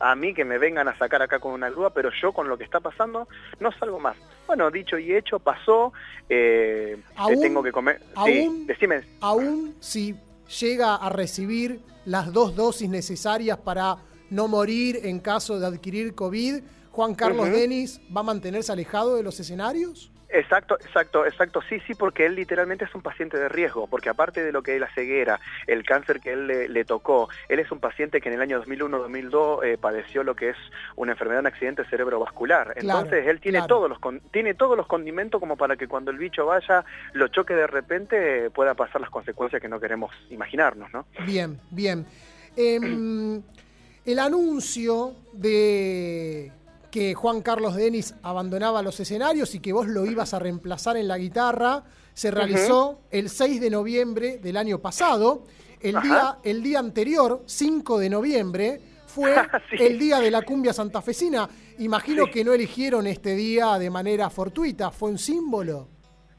A mí que me vengan a sacar acá con una grúa, pero yo con lo que está pasando no salgo más. Bueno, dicho y hecho, pasó. Eh, tengo que comer. aún- Sí, decime. Aún si llega a recibir las dos dosis necesarias para no morir en caso de adquirir COVID, Juan Carlos Ujú. Denis va a mantenerse alejado de los escenarios. Exacto, exacto, exacto. Sí, sí, porque él literalmente es un paciente de riesgo, porque aparte de lo que es la ceguera, el cáncer que él le, le tocó, él es un paciente que en el año 2001-2002 eh, padeció lo que es una enfermedad, un accidente cerebrovascular. Claro, Entonces él tiene claro. todos los tiene todos los condimentos como para que cuando el bicho vaya, lo choque de repente, eh, pueda pasar las consecuencias que no queremos imaginarnos, ¿no? Bien, bien. Em, el anuncio de que Juan Carlos Denis abandonaba los escenarios y que vos lo ibas a reemplazar en la guitarra se realizó el 6 de noviembre del año pasado. El Ajá. día, el día anterior, 5 de noviembre, fue el día de la cumbia santafesina. Imagino que no eligieron este día de manera fortuita, fue un símbolo.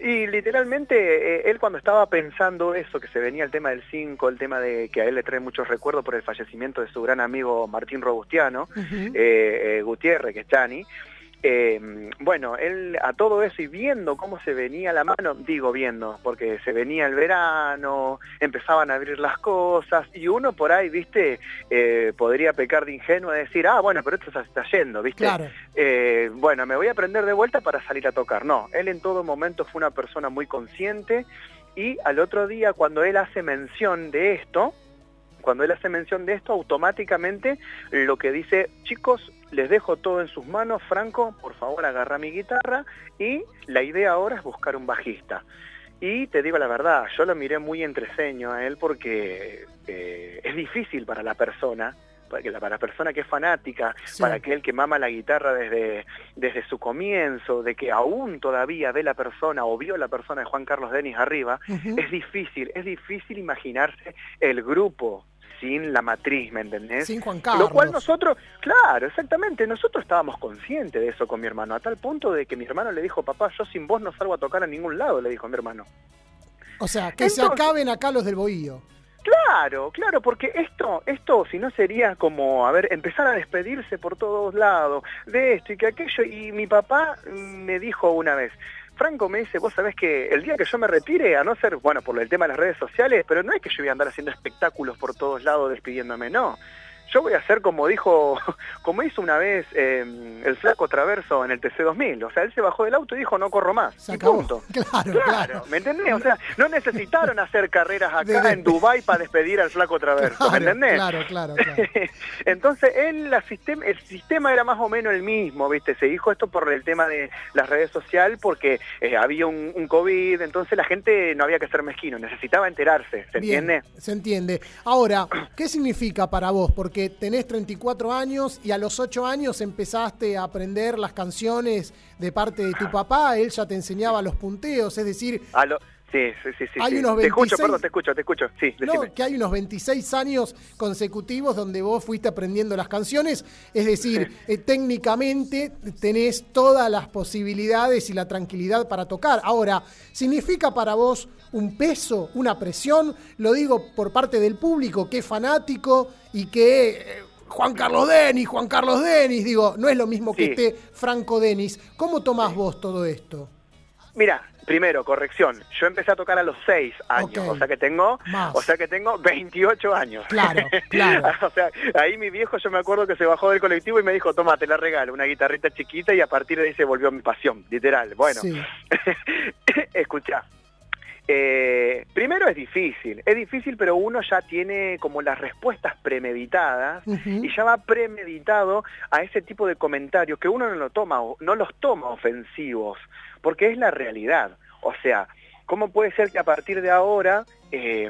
Y literalmente eh, él cuando estaba pensando eso, que se venía el tema del 5, el tema de que a él le trae muchos recuerdos por el fallecimiento de su gran amigo Martín Robustiano, eh, eh, Gutiérrez, que es Chani, Eh, bueno, él a todo eso y viendo cómo se venía la mano, digo viendo, porque se venía el verano, empezaban a abrir las cosas y uno por ahí, viste, eh, podría pecar de ingenuo y decir, ah, bueno, pero esto se está yendo, viste. Claro. Eh, bueno, me voy a prender de vuelta para salir a tocar. No, él en todo momento fue una persona muy consciente y al otro día cuando él hace mención de esto, cuando él hace mención de esto, automáticamente lo que dice, chicos, les dejo todo en sus manos, Franco, por favor agarra mi guitarra y la idea ahora es buscar un bajista. Y te digo la verdad, yo lo miré muy entreseño a él porque eh, es difícil para la persona, para la, para la persona que es fanática, Sí. para aquel que mama la guitarra desde, desde su comienzo, de que aún todavía ve la persona o vio la persona de Juan Carlos Denis arriba, es difícil, es difícil imaginarse el grupo sin la matriz, ¿me entendés? Sin Juan Lo Carlos. cual nosotros, claro, exactamente, nosotros estábamos conscientes de eso con mi hermano, a tal punto de que mi hermano le dijo, papá, yo sin vos no salgo a tocar a ningún lado, le dijo mi hermano. O sea, que se acaben acá los del bohío. Claro, claro, porque esto, esto si no sería como, a ver, empezar a despedirse por todos lados de esto y que aquello. Y mi papá mm, me dijo una vez, Franco me dice, vos sabés que el día que yo me retire, a no ser, bueno, por el tema de las redes sociales, pero no es que yo voy a andar haciendo espectáculos por todos lados despidiéndome, no. Yo voy a hacer como dijo, como hizo una vez eh, el flaco Traverso en el TC2000. O sea, él se bajó del auto y dijo, no corro más. Se y acabó. punto. Claro, Claro, claro. ¿me entendés? O sea, no necesitaron hacer carreras acá De- en Dubai para despedir al flaco Traverso, Claro, ¿me entendés? claro, claro, claro. Entonces, él, la sistema, el sistema era más o menos el mismo, ¿viste? Se dijo esto por el tema de las redes sociales porque eh, había un, un COVID, entonces la gente no había que ser mezquino, necesitaba enterarse, ¿se Bien, entiende? Se entiende. Ahora, ¿qué significa para vos? Porque tenés 34 años y a los 8 años empezaste a aprender las canciones de parte de tu papá, él ya te enseñaba los punteos, es decir, sí, sí, sí. Hay sí. unos Te escucho, 26 perdón, te escucho, te escucho. Sí, ¿no? que hay unos 26 años consecutivos donde vos fuiste aprendiendo las canciones, es decir, eh, técnicamente tenés todas las posibilidades y la tranquilidad para tocar. Ahora, ¿significa para vos un peso, una presión? Lo digo por parte del público que es fanático y que... eh, Juan Carlos Denis, Juan Carlos Denis, digo, no es lo mismo que Sí. esté Franco Denis. ¿Cómo tomás vos todo esto? Mira, primero, corrección. Yo empecé a tocar a los 6 años, o sea que tengo, Más. o sea que tengo 28 años. Claro, claro. o sea, ahí mi viejo yo me acuerdo que se bajó del colectivo y me dijo, toma, te la regalo, una guitarrita chiquita y a partir de ahí se volvió mi pasión, literal. Bueno, Sí. escucha. Eh, primero es difícil, es difícil pero uno ya tiene como las respuestas premeditadas y ya va premeditado a ese tipo de comentarios que uno no lo toma, no los toma ofensivos, porque es la realidad. O sea, ¿cómo puede ser que a partir de ahora eh,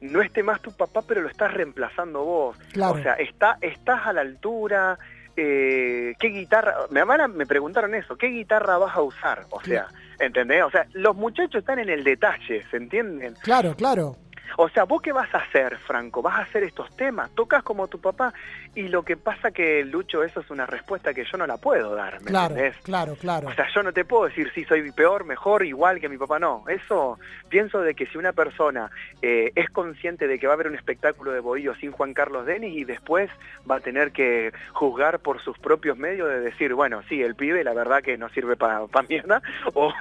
no esté más tu papá, pero lo estás reemplazando vos? Claro. O sea, está, estás a la altura. eh, ¿Qué guitarra? Me, me preguntaron eso, ¿qué guitarra vas a usar? O sea, ¿entendés? O sea, los muchachos están en el detalle, ¿se entienden? Claro, claro. O sea, ¿vos qué vas a hacer, Franco? ¿Vas a hacer estos temas? ¿Tocas como tu papá? Y lo que pasa que, Lucho, eso es una respuesta que yo no la puedo dar, ¿me Claro, entendés? claro, claro. O sea, yo no te puedo decir si soy peor, mejor, igual que mi papá, no. Eso, pienso de que si una persona eh, es consciente de que va a haber un espectáculo de bohío sin Juan Carlos Denis y después va a tener que juzgar por sus propios medios de decir, bueno, sí, el pibe la verdad que no sirve para mierda, o,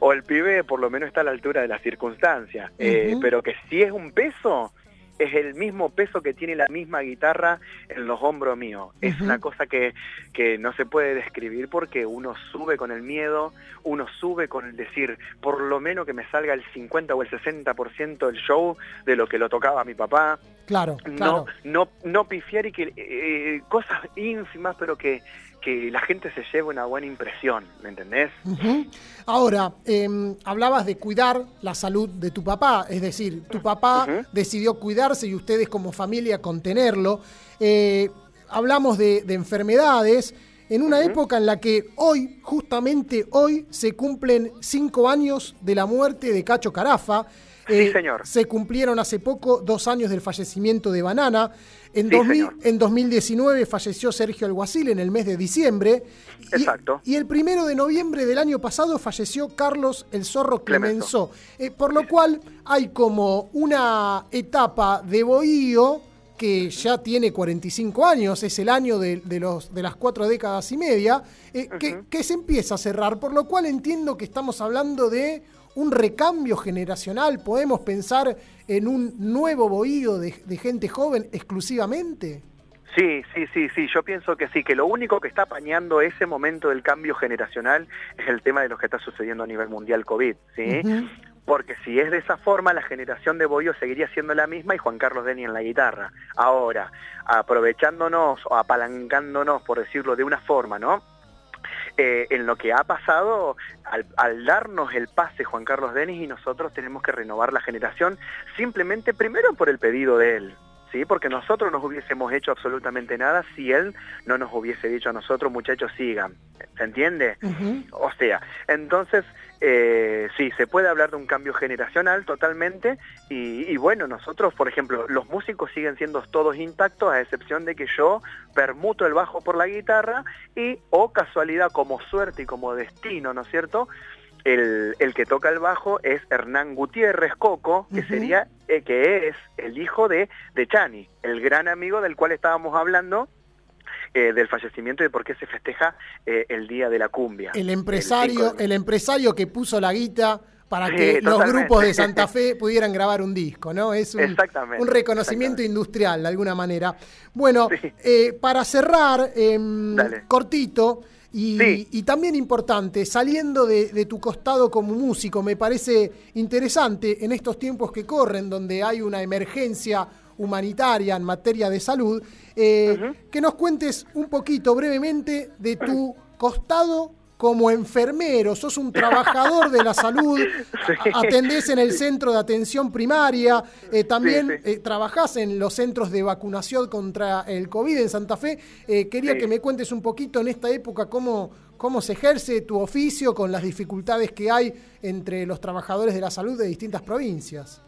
o el pibe por lo menos está a la altura de las circunstancias. Eh, pero que si es un peso, es el mismo peso que tiene la misma guitarra en los hombros míos. Es una cosa que, que no se puede describir porque uno sube con el miedo, uno sube con el decir, por lo menos que me salga el 50 o el 60% del show de lo que lo tocaba mi papá. Claro, No, claro. no, no pifiar y que eh, cosas ínfimas, pero que, que la gente se lleve una buena impresión, ¿me entendés? Ahora, em, hablabas de cuidar la salud de tu papá, es decir, tu papá decidió cuidarse y ustedes como familia contenerlo. Eh, hablamos de, de enfermedades en una época en la que hoy, justamente hoy, se cumplen cinco años de la muerte de Cacho Carafa. Eh, Sí, señor. Se cumplieron hace poco dos años del fallecimiento de Banana. En, Sí, 2000 señor. en 2019 falleció Sergio Alguacil en el mes de diciembre. Y- Exacto. Y, el primero de noviembre del año pasado falleció Carlos el Zorro Clemenceau. Eh, por lo cual hay como una etapa de bohío que ya tiene 45 años, es el año de, de los, de las cuatro décadas y media, eh, que, que se empieza a cerrar, por lo cual entiendo que estamos hablando de un recambio generacional, podemos pensar en un nuevo bohío de, de gente joven exclusivamente. Sí, sí, sí, sí, yo pienso que sí, que lo único que está apañando ese momento del cambio generacional es el tema de lo que está sucediendo a nivel mundial COVID, ¿sí? Porque si es de esa forma, la generación de Bohío seguiría siendo la misma y Juan Carlos Deni en la guitarra. Ahora, aprovechándonos o apalancándonos, por decirlo de una forma, ¿no? Eh, en lo que ha pasado, al, al, darnos el pase Juan Carlos Denis y nosotros tenemos que renovar la generación, simplemente primero por el pedido de él, ¿sí? Porque nosotros no hubiésemos hecho absolutamente nada si él no nos hubiese dicho a nosotros, muchachos, sigan. ¿Se entiende? Uh -huh. O sea, entonces, eh, sí, se puede hablar de un cambio generacional totalmente y, y, bueno, nosotros, por ejemplo, los músicos siguen siendo todos intactos a excepción de que yo permuto el bajo por la guitarra y, o oh casualidad, como suerte y como destino, ¿no es cierto?, el, el, que toca el bajo es Hernán Gutiérrez Coco, que uh -huh. sería, eh, que es el hijo de, de Chani, el gran amigo del cual estábamos hablando, eh, del fallecimiento y de por qué se festeja eh, el Día de la Cumbia. El empresario, el, el empresario que puso la guita para que sí, los grupos de Santa Fe pudieran grabar un disco, ¿no? Es un, un reconocimiento industrial, de alguna manera. Bueno, sí. eh, para cerrar, eh, cortito, y, sí. y, también importante, saliendo de, de, tu costado como músico, me parece interesante en estos tiempos que corren, donde hay una emergencia humanitaria en materia de salud, eh, uh -huh. que nos cuentes un poquito brevemente de tu costado como enfermero, sos un trabajador de la salud, sí. atendés en el centro de atención primaria, eh, también sí, sí. Eh, trabajás en los centros de vacunación contra el COVID en Santa Fe. Eh, quería que me cuentes un poquito en esta época cómo, cómo se ejerce tu oficio con las dificultades que hay entre los trabajadores de la salud de distintas provincias.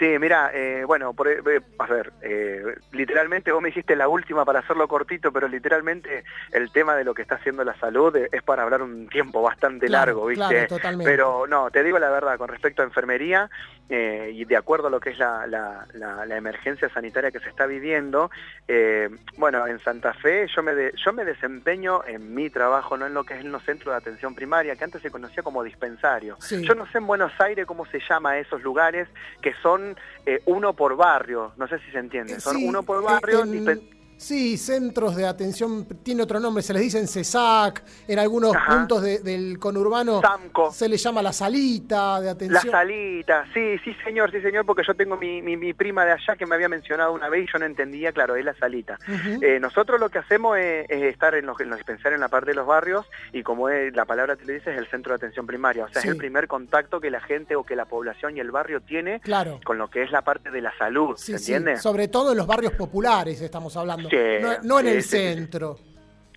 Sí, mira, eh, bueno, por, eh, a ver, eh, literalmente vos me dijiste la última para hacerlo cortito, pero literalmente el tema de lo que está haciendo la salud es para hablar un tiempo bastante claro, largo, ¿viste? Claro, totalmente. Pero no, te digo la verdad, con respecto a enfermería eh, y de acuerdo a lo que es la, la, la, la emergencia sanitaria que se está viviendo, eh, bueno, en Santa Fe yo me, de, yo me desempeño en mi trabajo, no en lo que es en los centros de atención primaria, que antes se conocía como dispensario. Sí. Yo no sé en Buenos Aires cómo se llama esos lugares que son eh, uno por barrio, no sé si se entiende, son sí, uno por barrio. En... Sí, centros de atención, tiene otro nombre, se les dicen CESAC, en algunos Ajá. puntos de, del conurbano Samco. se le llama la salita de atención. La salita, sí, sí señor, sí señor, porque yo tengo mi, mi, mi, prima de allá que me había mencionado una vez y yo no entendía, claro, es la salita. Uh -huh. eh, nosotros lo que hacemos es, es estar en los, en los, dispensarios en la parte de los barrios y como es, la palabra te lo dice, es el centro de atención primaria, o sea, sí. es el primer contacto que la gente o que la población y el barrio tiene claro. con lo que es la parte de la salud, sí, ¿entiendes? Sí. Sobre todo en los barrios populares estamos hablando no, no, en el centro.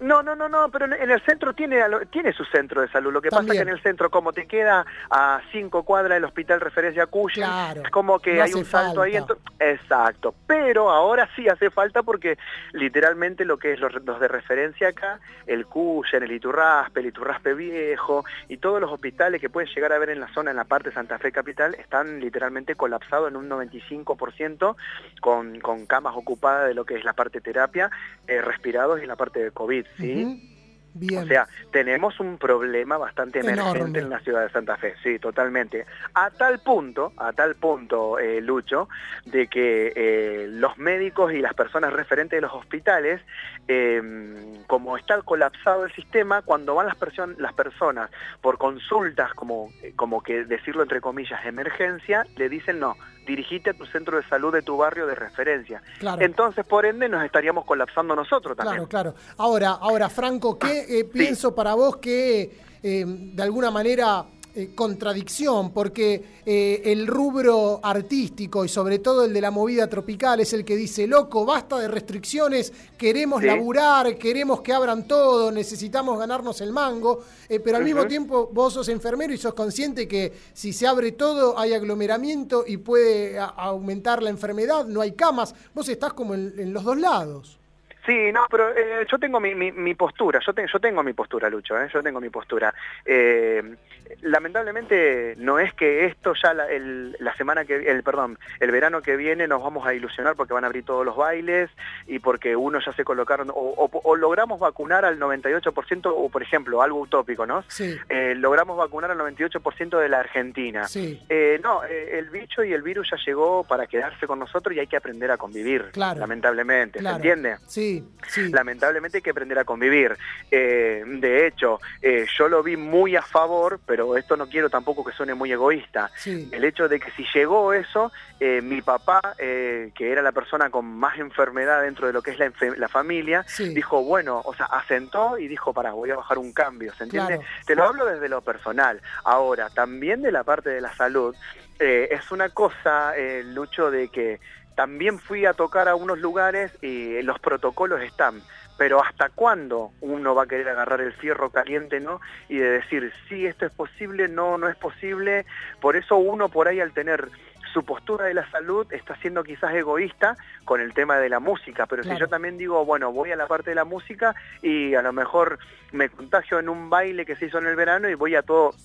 No, no, no, no, pero en el centro tiene tiene su centro de salud. Lo que También. pasa es que en el centro, como te queda a cinco cuadras del hospital referencia Cushing, claro, es como que no hay un salto falta. ahí. Exacto. Pero ahora sí hace falta porque literalmente lo que es los, los de referencia acá, el Cushing, el Iturraspe, el Iturraspe Viejo y todos los hospitales que pueden llegar a ver en la zona, en la parte de Santa Fe Capital, están literalmente colapsados en un 95% con, con camas ocupadas de lo que es la parte terapia, eh, respirados y la parte de COVID, ¿sí? Uh -huh. Bien. O sea, tenemos un problema bastante emergente Enorme. en la ciudad de Santa Fe, sí, totalmente. A tal punto, a tal punto, eh, Lucho, de que eh, los médicos y las personas referentes de los hospitales, eh, como está colapsado el sistema, cuando van las, las personas por consultas, como, como que decirlo entre comillas, emergencia, le dicen no, dirigite a tu centro de salud de tu barrio de referencia. Claro. Entonces, por ende, nos estaríamos colapsando nosotros también. Claro, claro. Ahora, ahora Franco, ¿qué eh, pienso sí. para vos que eh, de alguna manera eh, contradicción, porque eh, el rubro artístico y sobre todo el de la movida tropical es el que dice, loco, basta de restricciones, queremos sí. laburar, queremos que abran todo, necesitamos ganarnos el mango, eh, pero al uh -huh. mismo tiempo vos sos enfermero y sos consciente que si se abre todo hay aglomeramiento y puede aumentar la enfermedad, no hay camas, vos estás como en, en los dos lados. Sí, no, pero eh, yo tengo mi, mi, mi postura, yo, te, yo, tengo mi postura, Lucho, ¿eh? yo tengo mi postura. Eh, lamentablemente no es que esto ya la, el, la semana que el perdón el verano que viene nos vamos a ilusionar porque van a abrir todos los bailes y porque uno ya se colocaron o, o- o logramos vacunar al 98% o por ejemplo algo utópico no Sí. Eh, logramos vacunar al 98% de la Argentina Sí. Eh, no eh, el bicho y el virus ya llegó para quedarse con nosotros y hay que aprender a convivir Claro. lamentablemente Claro. ¿se entiende? Sí, sí. lamentablemente hay que aprender a convivir. Eh, de hecho, yo lo vi muy a favor, pero esto no quiero tampoco que suene muy egoísta. Sí. El hecho de que si llegó eso, eh, mi papá, eh, que era la persona con más enfermedad dentro de lo que es la, la familia, Sí. dijo, bueno, o sea, asentó y dijo, para, voy a bajar un cambio, ¿se entiende? Claro. Te lo hablo desde lo personal. Ahora, también de la parte de la salud, eh, es una cosa, Lucho, de que también fui a tocar a unos lugares y los protocolos están. Pero ¿hasta cuándo uno va a querer agarrar el fierro caliente, no? Y de decir, sí, esto es posible, no, no es posible. Por eso uno por ahí al tener su postura de la salud está siendo quizás egoísta con el tema de la música, pero Claro. si yo también digo, bueno, voy a la parte de la música y a lo mejor me contagio en un baile que se hizo en el verano y voy a todos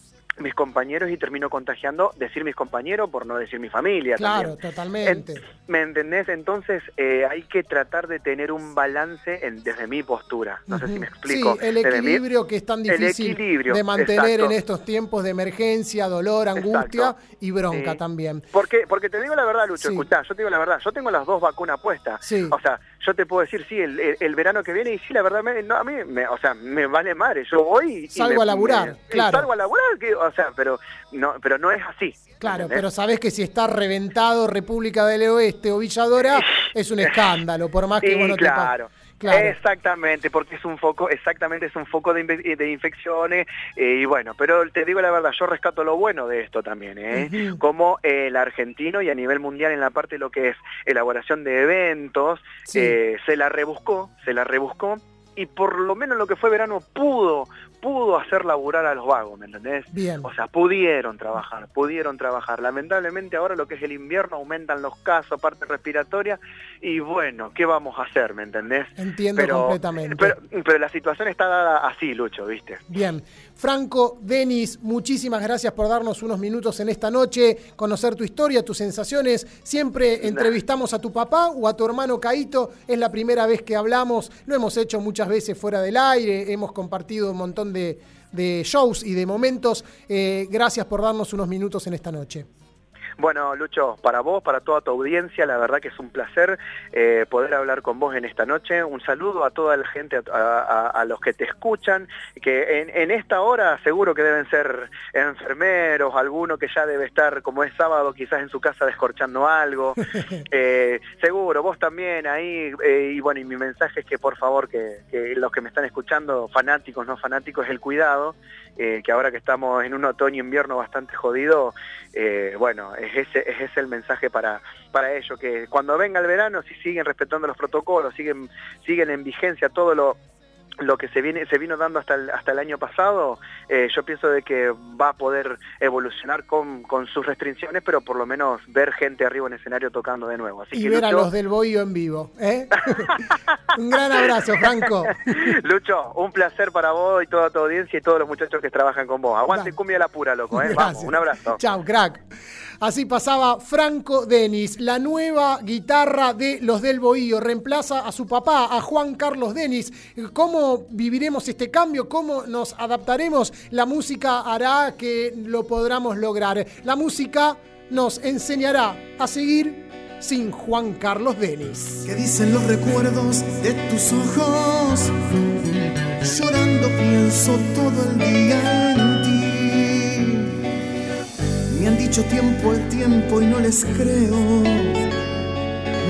mis compañeros y termino contagiando, decir mis compañeros por no decir mi familia. Claro, también. totalmente. En- ¿Me entendés? Entonces eh, hay que tratar de tener un balance en- desde mi postura. No sé si me explico. Sí, el mi- equilibrio que es tan difícil de mantener exacto. en estos tiempos de emergencia, dolor, angustia y bronca Sí. también. Porque, porque te digo la verdad, Lucho, Sí. escuchá, yo te digo la verdad, yo tengo las dos vacunas puestas. Sí. O sea, yo te puedo decir, sí, el, el- el verano que viene, y sí, la verdad, me- no, a mí, me, o sea, me vale madre, yo voy y... Salgo me- a laburar, claro. Salgo a laburar, que, o sea, pero no, pero no es así. Claro, ¿entendés? pero sabés que si está reventado República del Oeste o Villadora, es un escándalo, por más que Sí, vos no te claro. Exactamente, porque es un foco, exactamente es un foco de, de infecciones eh, y bueno, pero te digo la verdad, yo rescato lo bueno de esto también, ¿eh? Como el argentino y a nivel mundial en la parte de lo que es elaboración de eventos, Sí. eh, se la rebuscó, se la rebuscó y por lo menos lo que fue verano pudo, pudo hacer laburar a los vagos, ¿me entendés? Bien. O sea, pudieron trabajar, pudieron trabajar. Lamentablemente ahora lo que es el invierno aumentan los casos, parte respiratoria, y bueno, ¿qué vamos a hacer, me entendés? Entiendo Pero- completamente. Pero, pero la situación está dada así, Lucho, ¿viste? Bien. Franco, Denis, muchísimas gracias por darnos unos minutos en esta noche, conocer tu historia, tus sensaciones. Siempre entrevistamos a tu papá o a tu hermano Caito. Es la primera vez que hablamos. Lo hemos hecho muchas veces fuera del aire. Hemos compartido un montón de, de shows y de momentos. Eh, gracias por darnos unos minutos en esta noche. Bueno, Lucho, para vos, para toda tu audiencia, la verdad que es un placer eh, poder hablar con vos en esta noche. Un saludo a toda la gente, a, a- a los que te escuchan, que en, en esta hora seguro que deben ser enfermeros, alguno que ya debe estar, como es sábado, quizás en su casa descorchando algo. Eh, seguro, vos también ahí. eh, y bueno, y mi mensaje es que por favor, que, que los que me están escuchando, fanáticos, no fanáticos, el cuidado, eh, que ahora que estamos en un otoño-invierno bastante jodido, eh, bueno, es ese, es ese el mensaje para, para ellos, que cuando venga el verano, si siguen respetando los protocolos, siguen, siguen en vigencia todo lo lo que se viene se vino dando hasta el, hasta el año pasado, eh, yo pienso de que va a poder evolucionar con, con sus restricciones, pero por lo menos ver gente arriba en escenario tocando de nuevo. Así Y que ver a los del Bohío en vivo. ¿eh? un gran abrazo, Franco. Lucho, un placer para vos y toda tu audiencia y todos los muchachos que trabajan con vos. Aguante cumbia la pura, loco, ¿eh? Vamos, un abrazo. Chao, crack. Así pasaba Franco Denis, la nueva guitarra de los del Bohío. Reemplaza a su papá, a Juan Carlos Denis. ¿Cómo viviremos este cambio? ¿Cómo nos adaptaremos? La música hará que lo podamos lograr. La música nos enseñará a seguir sin Juan Carlos Denis. ¿Qué dicen los recuerdos de tus ojos? Llorando pienso todo el día en ti. Me han dicho tiempo al tiempo y no les creo.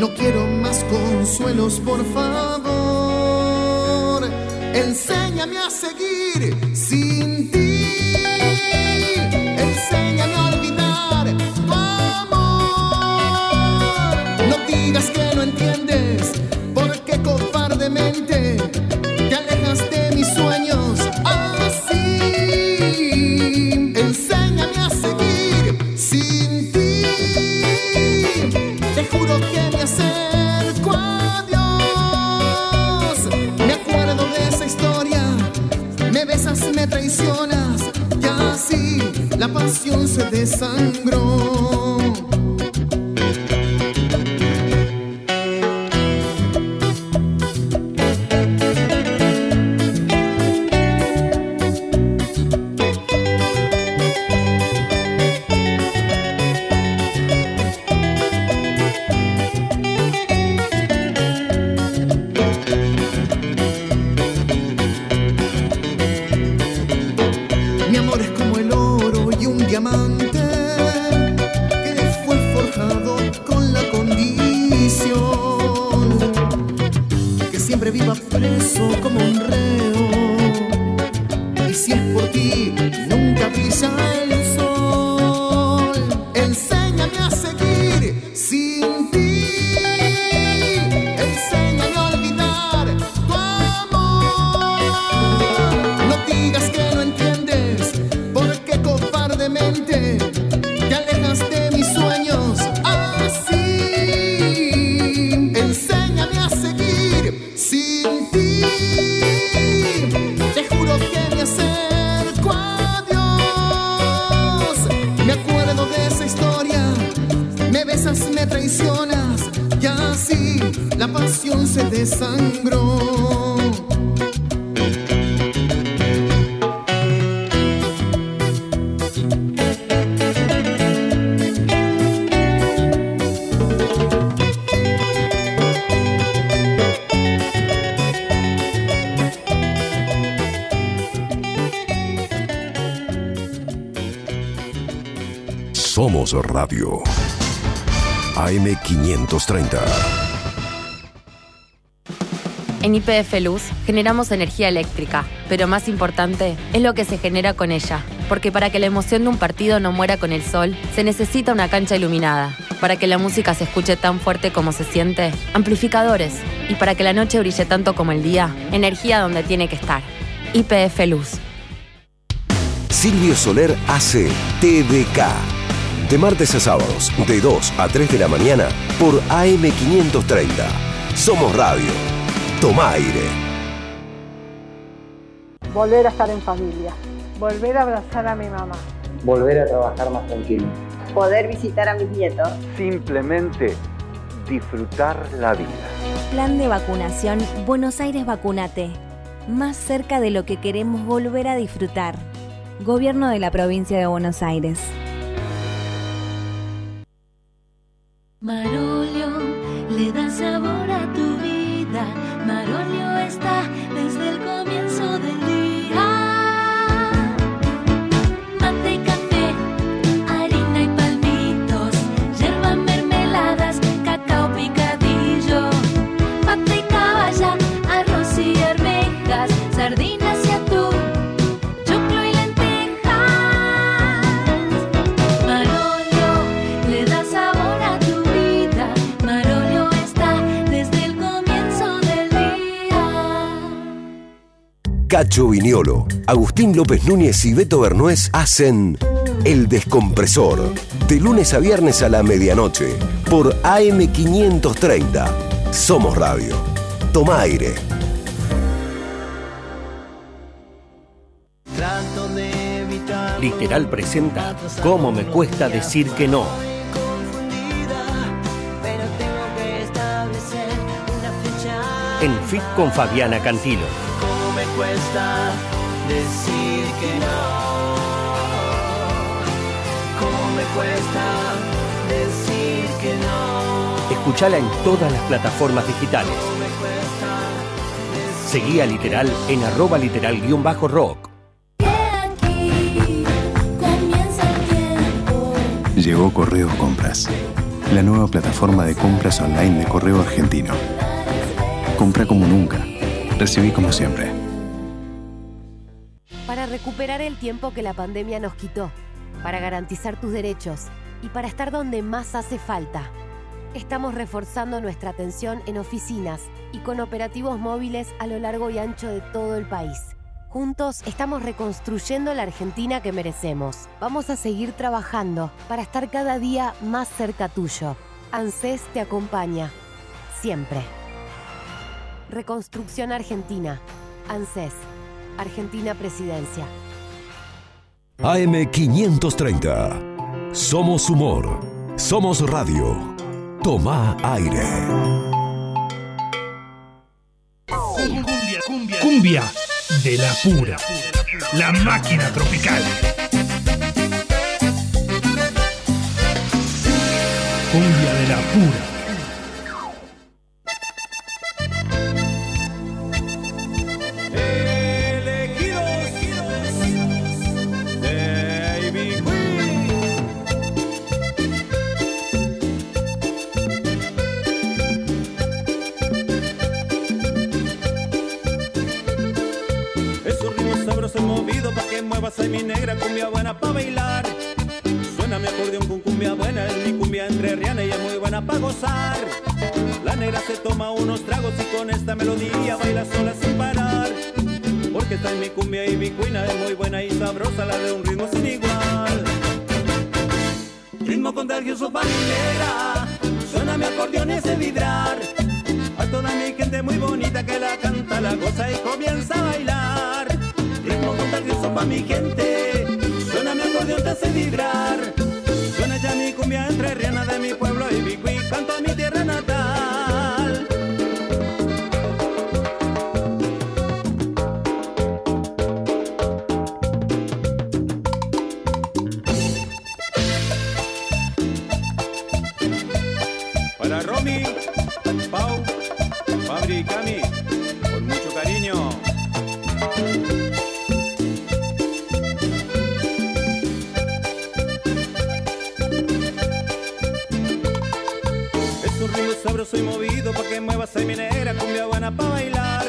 No quiero más consuelos, por favor. Enséñame a seguir sin ti. Enséñame a olvidar tu amor. No digas que no entiendes, porque cobardemente te alejas de mis sueños. Así, enséñame a seguir sin ti. Te juro que Me traicionas. Y así la pasión se desangró. Somos Radio. AM530. En IPF Luz generamos energía eléctrica, pero más importante es lo que se genera con ella. Porque para que la emoción de un partido no muera con el sol, se necesita una cancha iluminada. Para que la música se escuche tan fuerte como se siente, amplificadores. Y para que la noche brille tanto como el día, energía donde tiene que estar. IPF Luz. Silvio Soler hace TDK. De martes a sábados, de 2 a 3 de la mañana, por AM530. Somos Radio. Toma aire. Volver a estar en familia. Volver a abrazar a mi mamá. Volver a trabajar más tranquilo. Poder visitar a mis nietos. Simplemente disfrutar la vida. Plan de vacunación Buenos Aires Vacunate. Más cerca de lo que queremos volver a disfrutar. Gobierno de la provincia de Buenos Aires. Viniolo, Agustín López Núñez y Beto Bernués hacen El Descompresor. De lunes a viernes a la medianoche. Por AM530. Somos Radio. Toma aire. Literal presenta Cómo me cuesta decir que no. En FIT con Fabiana Cantilo. Cómo me cuesta decir que no. Cómo me cuesta decir que no. Escuchala en todas las plataformas digitales. Seguí a Literal en arroba literal-rock. Comienza el tiempo. Llegó Correos Compras, la nueva plataforma de compras online de Correo Argentino. Compra como nunca, recibí como siempre. Recuperar el tiempo que la pandemia nos quitó, para garantizar tus derechos y para estar donde más hace falta. Estamos reforzando nuestra atención en oficinas y con operativos móviles a lo largo y ancho de todo el país. Juntos estamos reconstruyendo la Argentina que merecemos. Vamos a seguir trabajando para estar cada día más cerca tuyo. ANSES te acompaña. Siempre. Reconstrucción Argentina. ANSES. Argentina Presidencia. AM530. Somos humor. Somos radio. Toma aire. Cumbia, cumbia, cumbia de la pura. La máquina tropical. Cumbia de la pura. Muevas ahí mi negra cumbia buena pa' bailar. Suena mi acordeón con cumbia buena, es mi cumbia entre Rihanna y es muy buena pa' gozar. La negra se toma unos tragos y con esta melodía baila sola sin parar. Porque está en mi cumbia y mi cuina es muy buena y sabrosa, la de un ritmo sin igual. Ritmo contagioso pa' mi negra, suena mi acordeón ese vibrar. A toda mi gente muy bonita que la canta, la goza y comienza a bailar. Ritmo contagioso pa' mi gente, suena mi acordeón te hace vibrar. Suena ya mi cumbia entre Rihanna de mi pueblo y Bigui, canto a mi que muevas ahí mi negra cumbia buena pa' bailar.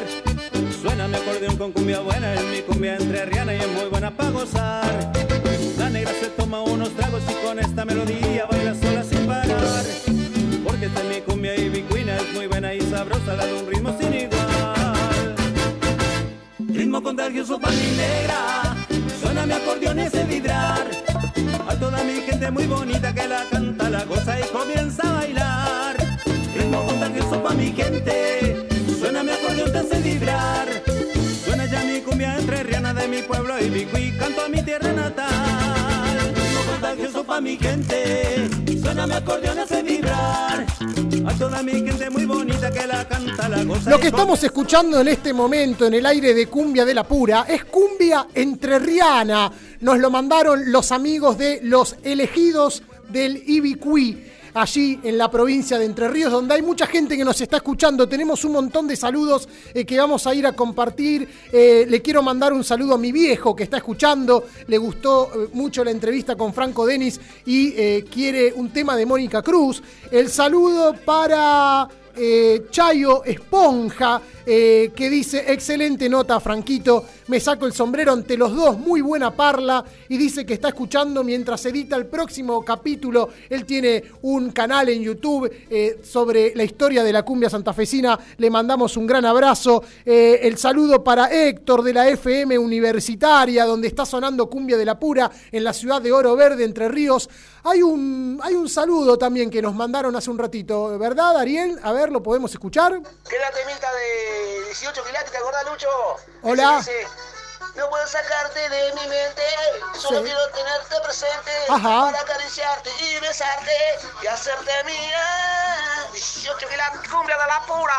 Suena mi acordeón con cumbia buena, es mi cumbia entre Rihanna y es muy buena pa' gozar. La negra se toma unos tragos y con esta melodía baila sola sin parar. Porque esta es mi cumbia y mi cuina es muy buena y sabrosa, la de un ritmo sin igual. Ritmo contagioso pa' mi negra, suena mi acordeón ese vibrar. A toda mi gente muy bonita que la canta, la goza y comienza a bailar. Ritmo contagioso pa' mi gente, suena mi acordeón te hace vibrar. Suena ya mi cumbia entre Rihanna de mi pueblo y Bigui, canto a mi tierra natal. Ritmo contagioso pa' mi gente, suena mi acordeón hace vibrar. A toda mi gente muy bonita que la canta, la goza Lo que estamos escuchando en este momento en el aire de Cumbia de la Pura es Cumbia Entrerriana. Nos lo mandaron los amigos de los elegidos del Ibicuí, allí en la provincia de Entre Ríos, donde hay mucha gente que nos está escuchando. Tenemos un montón de saludos eh, que vamos a ir a compartir. Eh, le quiero mandar un saludo a mi viejo que está escuchando. Le gustó eh, mucho la entrevista con Franco Denis y quiere un tema de Mónica Cruz. El saludo para eh, Chayo Esponja, eh, que dice, excelente nota, Franquito, me saco el sombrero ante los dos, muy buena parla, y dice que está escuchando mientras edita el próximo capítulo. Él tiene un canal en YouTube eh, sobre la historia de la cumbia santafesina, le mandamos un gran abrazo. El saludo para Héctor de la FM Universitaria, donde está sonando cumbia de la pura en la ciudad de Oro Verde, Entre Ríos. Hay un, hay un saludo también que nos mandaron hace un ratito, ¿verdad, Ariel? A ver, ¿lo podemos escuchar? ¿Qué es la temita de 18 quilates, te acordás, Lucho? Hola. Ese no puedo sacarte de mi mente, solo Sí. quiero tenerte presente Ajá. para acariciarte y besarte y hacerte mía. 18 quilates, cumbia de la pura.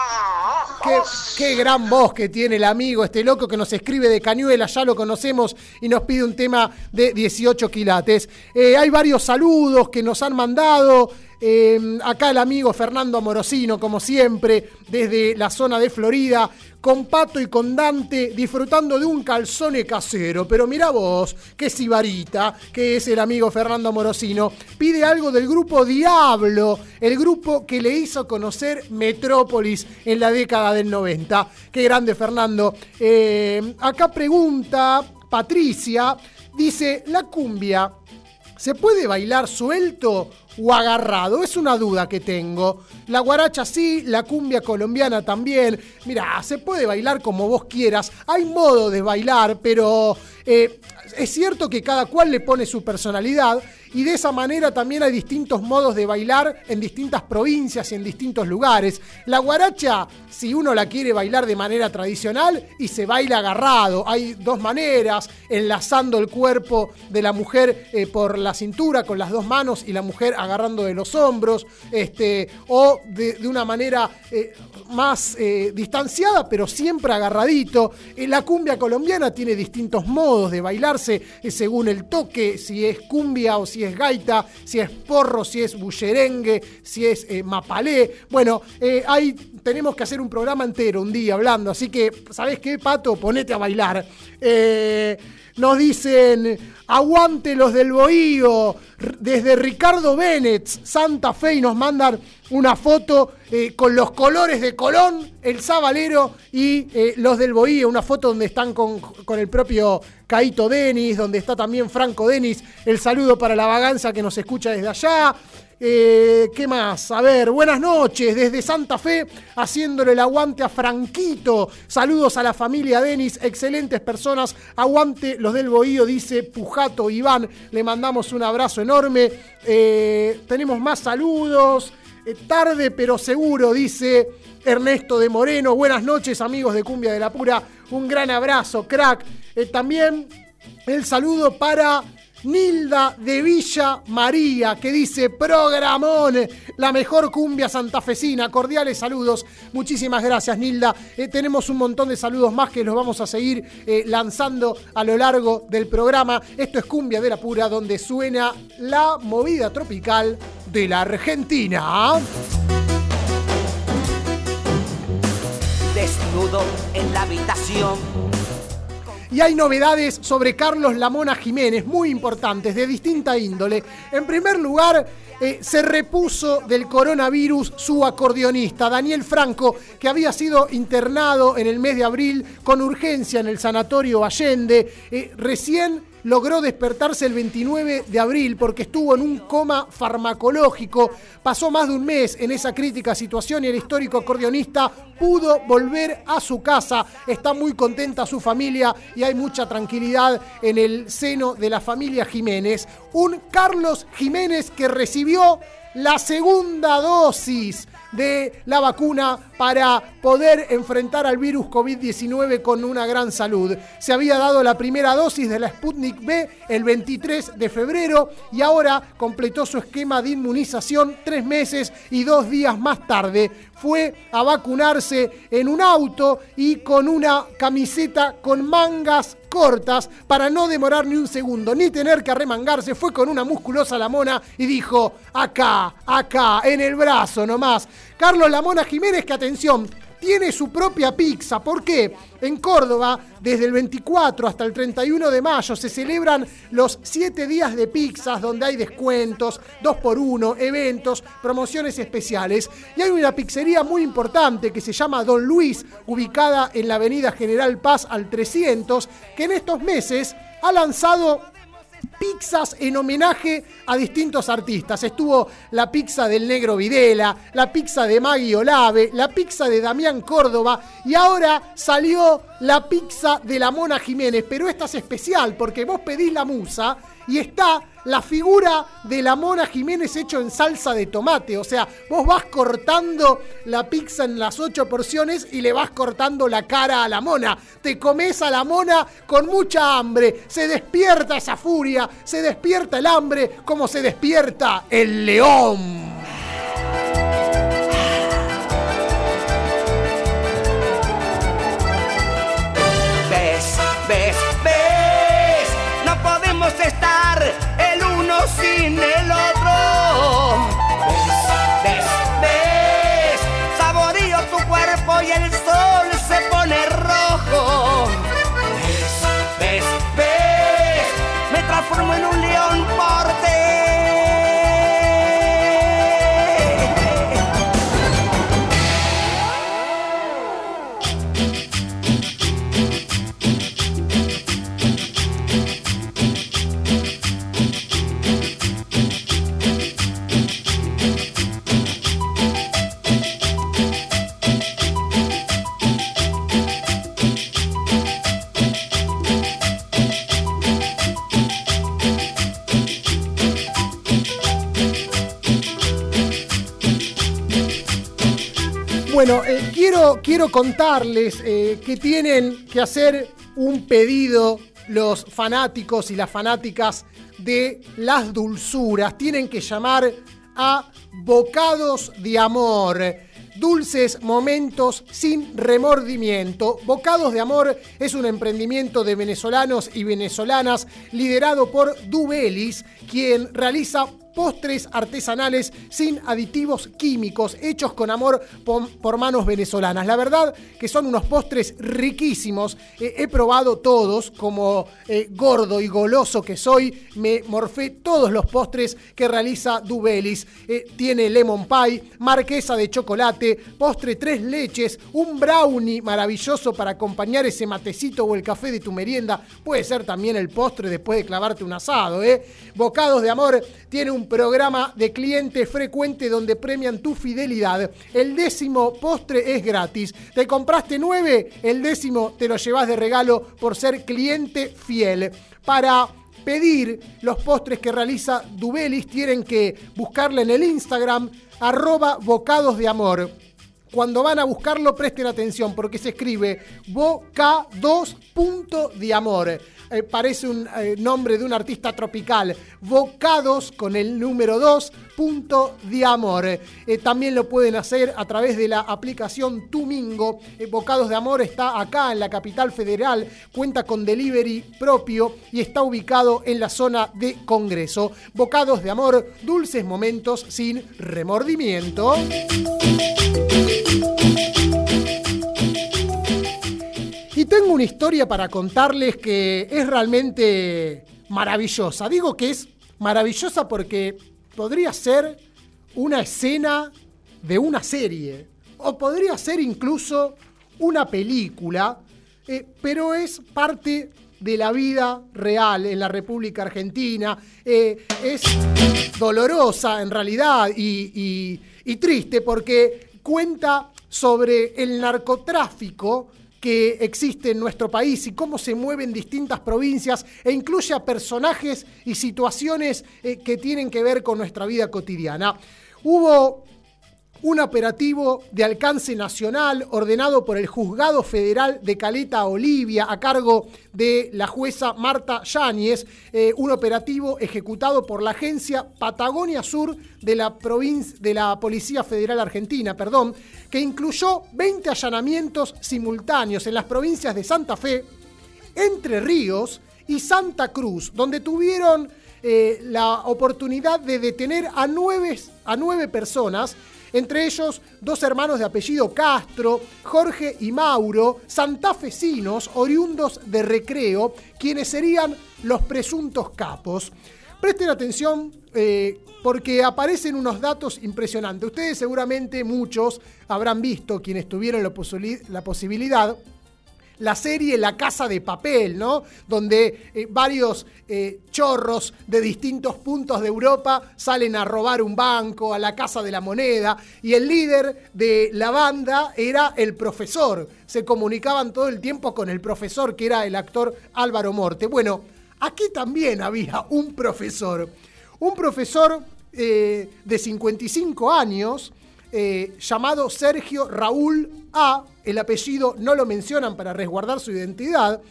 Qué, qué gran voz que tiene el amigo, este loco que nos escribe de Cañuela, ya lo conocemos y nos pide un tema de 18 quilates. Eh, hay varios saludos que nos han mandado. eh, acá el amigo Fernando Amorosino, como siempre, desde la zona de Florida, con Pato y con Dante, disfrutando de un calzone casero. Pero mira vos, qué sibarita, que es el amigo Fernando Amorosino, pide algo del grupo Diablo, el grupo que le hizo conocer Metrópolis en la década del 90. Qué grande, Fernando. Eh, acá pregunta Patricia, dice, la cumbia. ¿Se puede bailar suelto o agarrado? Es una duda que tengo. La guaracha sí, la cumbia colombiana también. Mira, se puede bailar como vos quieras. Hay modo de bailar, pero eh, es cierto que cada cual le pone su personalidad y de esa manera también hay distintos modos de bailar en distintas provincias y en distintos lugares. La guaracha, si uno la quiere bailar de manera tradicional y se baila agarrado, hay dos maneras, enlazando el cuerpo de la mujer eh, por la cintura con las dos manos y la mujer agarrando de los hombros, este, o de, una manera eh, más eh, distanciada, pero siempre agarradito. La cumbia colombiana tiene distintos modos de bailarse según el toque, si es cumbia o si es gaita, si es porro, si es bullerengue, si es eh, mapalé. Bueno, eh, ahí tenemos que hacer un programa entero un día hablando, así que, ¿sabes qué, Pato? Ponete a bailar. Eh, nos dicen, aguante los del Bohío, desde Ricardo Bennett, Santa Fe, y nos mandan una foto eh, con los colores de Colón, el Sabalero y eh, los del Bohío, una foto donde están con, con el propio Caito Denis, donde está también Franco Denis, el saludo para la vagancia que nos escucha desde allá. Eh, ¿Qué más? A ver, buenas noches desde Santa Fe, haciéndole el aguante a Franquito. Saludos a la familia Denis, excelentes personas. Aguante los del Bohío, dice Pujato Iván. Le mandamos un abrazo enorme. Eh, tenemos más saludos. Eh, tarde pero seguro, dice Ernesto de Moreno. Buenas noches, amigos de Cumbia de la Pura. Un gran abrazo, crack. También el saludo para Nilda de Villa María, que dice, programón, la mejor cumbia santafesina. Cordiales saludos. Muchísimas gracias, Nilda. Eh, tenemos un montón de saludos más que los vamos a seguir eh, lanzando a lo largo del programa. Esto es Cumbia de la Pura, donde suena la movida tropical de la Argentina. Desnudo en la habitación. Y hay novedades sobre Carlos Lamona Jiménez, muy importantes, de distinta índole. En primer lugar, eh, se repuso del coronavirus su acordeonista, Daniel Franco, que había sido internado en el mes de abril con urgencia en el Sanatorio Allende. Eh, recién logró despertarse el 29 de abril porque estuvo en un coma farmacológico. Pasó más de un mes en esa crítica situación y el histórico acordeonista pudo volver a su casa. Está muy contenta su familia y hay mucha tranquilidad en el seno de la familia Jiménez. Un Carlos Jiménez que recibió la segunda dosis de la vacuna para poder enfrentar al virus COVID-19 con una gran salud. Se había dado la primera dosis de la Sputnik B el 23 de febrero y ahora completó su esquema de inmunización tres meses y dos días más tarde. Fue a vacunarse en un auto y con una camiseta con mangas cortas para no demorar ni un segundo, ni tener que arremangarse. Fue con una musculosa Lamona y dijo, acá, acá, en el brazo nomás. Carlos Lamona Jiménez, que atención, tiene su propia pizza. ¿Por qué? En Córdoba, desde el 24 hasta el 31 de mayo, se celebran los 7 días de pizzas, donde hay descuentos, 2 por 1 eventos, promociones especiales. Y hay una pizzería muy importante que se llama Don Luis, ubicada en la avenida General Paz al 300, que en estos meses ha lanzado pizzas en homenaje a distintos artistas. Estuvo la pizza del Negro Videla, la pizza de Maggie Olave, la pizza de Damián Córdoba y ahora salió la pizza de la Mona Jiménez. Pero esta es especial porque vos pedís la musa y está la figura de la Mona Jiménez hecho en salsa de tomate. O sea, vos vas cortando la pizza en las ocho porciones y le vas cortando la cara a la Mona. Te comes a la Mona con mucha hambre. Se despierta esa furia, se despierta el hambre como se despierta el león. Ves, ves, ves, no podemos estar sin quiero, quiero contarles eh, que tienen que hacer un pedido los fanáticos y las fanáticas de las dulzuras. Tienen que llamar a Bocados de Amor. Dulces momentos sin remordimiento. Bocados de Amor es un emprendimiento de venezolanos y venezolanas liderado por Dubelis, quien realiza postres artesanales sin aditivos químicos, hechos con amor por, manos venezolanas. La verdad que son unos postres riquísimos. Eh, he probado todos, como eh, gordo y goloso que soy, me morfé todos los postres que realiza Dubelis. Eh, tiene lemon pie, marquesa de chocolate, postre tres leches, un brownie maravilloso para acompañar ese matecito o el café de tu merienda. Puede ser también el postre después de clavarte un asado, ¿eh? Bocados de Amor tiene un programa de cliente frecuente donde premian tu fidelidad. El décimo postre es gratis. Te compraste nueve, el décimo te lo llevas de regalo por ser cliente fiel. Para pedir los postres que realiza Dubelis tienen que buscarle en el Instagram arroba bocados de amor. Cuando van a buscarlo, presten atención porque se escribe boca2.diamor. Eh, parece un eh, nombre de un artista tropical. Bocados con el número 2, punto de amor. Eh, también lo pueden hacer a través de la aplicación Tumingo. Bocados de Amor está acá en la capital federal, cuenta con delivery propio y está ubicado en la zona de Congreso. Bocados de Amor, dulces momentos sin remordimiento. Tengo una historia para contarles que es realmente maravillosa. Digo que es maravillosa porque podría ser una escena de una serie o podría ser incluso una película, eh, pero es parte de la vida real en la República Argentina. Eh, es dolorosa en realidad y, triste porque cuenta sobre el narcotráfico que existe en nuestro país y cómo se mueven distintas provincias e incluye a personajes y situaciones eh, que tienen que ver con nuestra vida cotidiana. Hubo un operativo de alcance nacional ordenado por el Juzgado Federal de Caleta Olivia a cargo de la jueza Marta Yáñez, eh, un operativo ejecutado por la agencia Patagonia Sur de la, de la Policía Federal Argentina, perdón, que incluyó 20 allanamientos simultáneos en las provincias de Santa Fe, Entre Ríos y Santa Cruz, donde tuvieron eh, la oportunidad de detener a a nueve personas, entre ellos dos hermanos de apellido Castro, Jorge y Mauro, santafesinos oriundos de Recreo, quienes serían los presuntos capos. Presten atención eh, porque aparecen unos datos impresionantes. Ustedes seguramente muchos habrán visto, quienes tuvieron la, posibilidad, la serie La Casa de Papel, ¿no? Donde eh, varios eh, chorros de distintos puntos de Europa salen a robar un banco, a la Casa de la Moneda, y el líder de la banda era el profesor. Se comunicaban todo el tiempo con el profesor, que era el actor Álvaro Morte. Bueno, aquí también había un profesor. Un profesor eh, de 55 años, eh, llamado Sergio Raúl A, el apellido no lo mencionan para resguardar su identidad,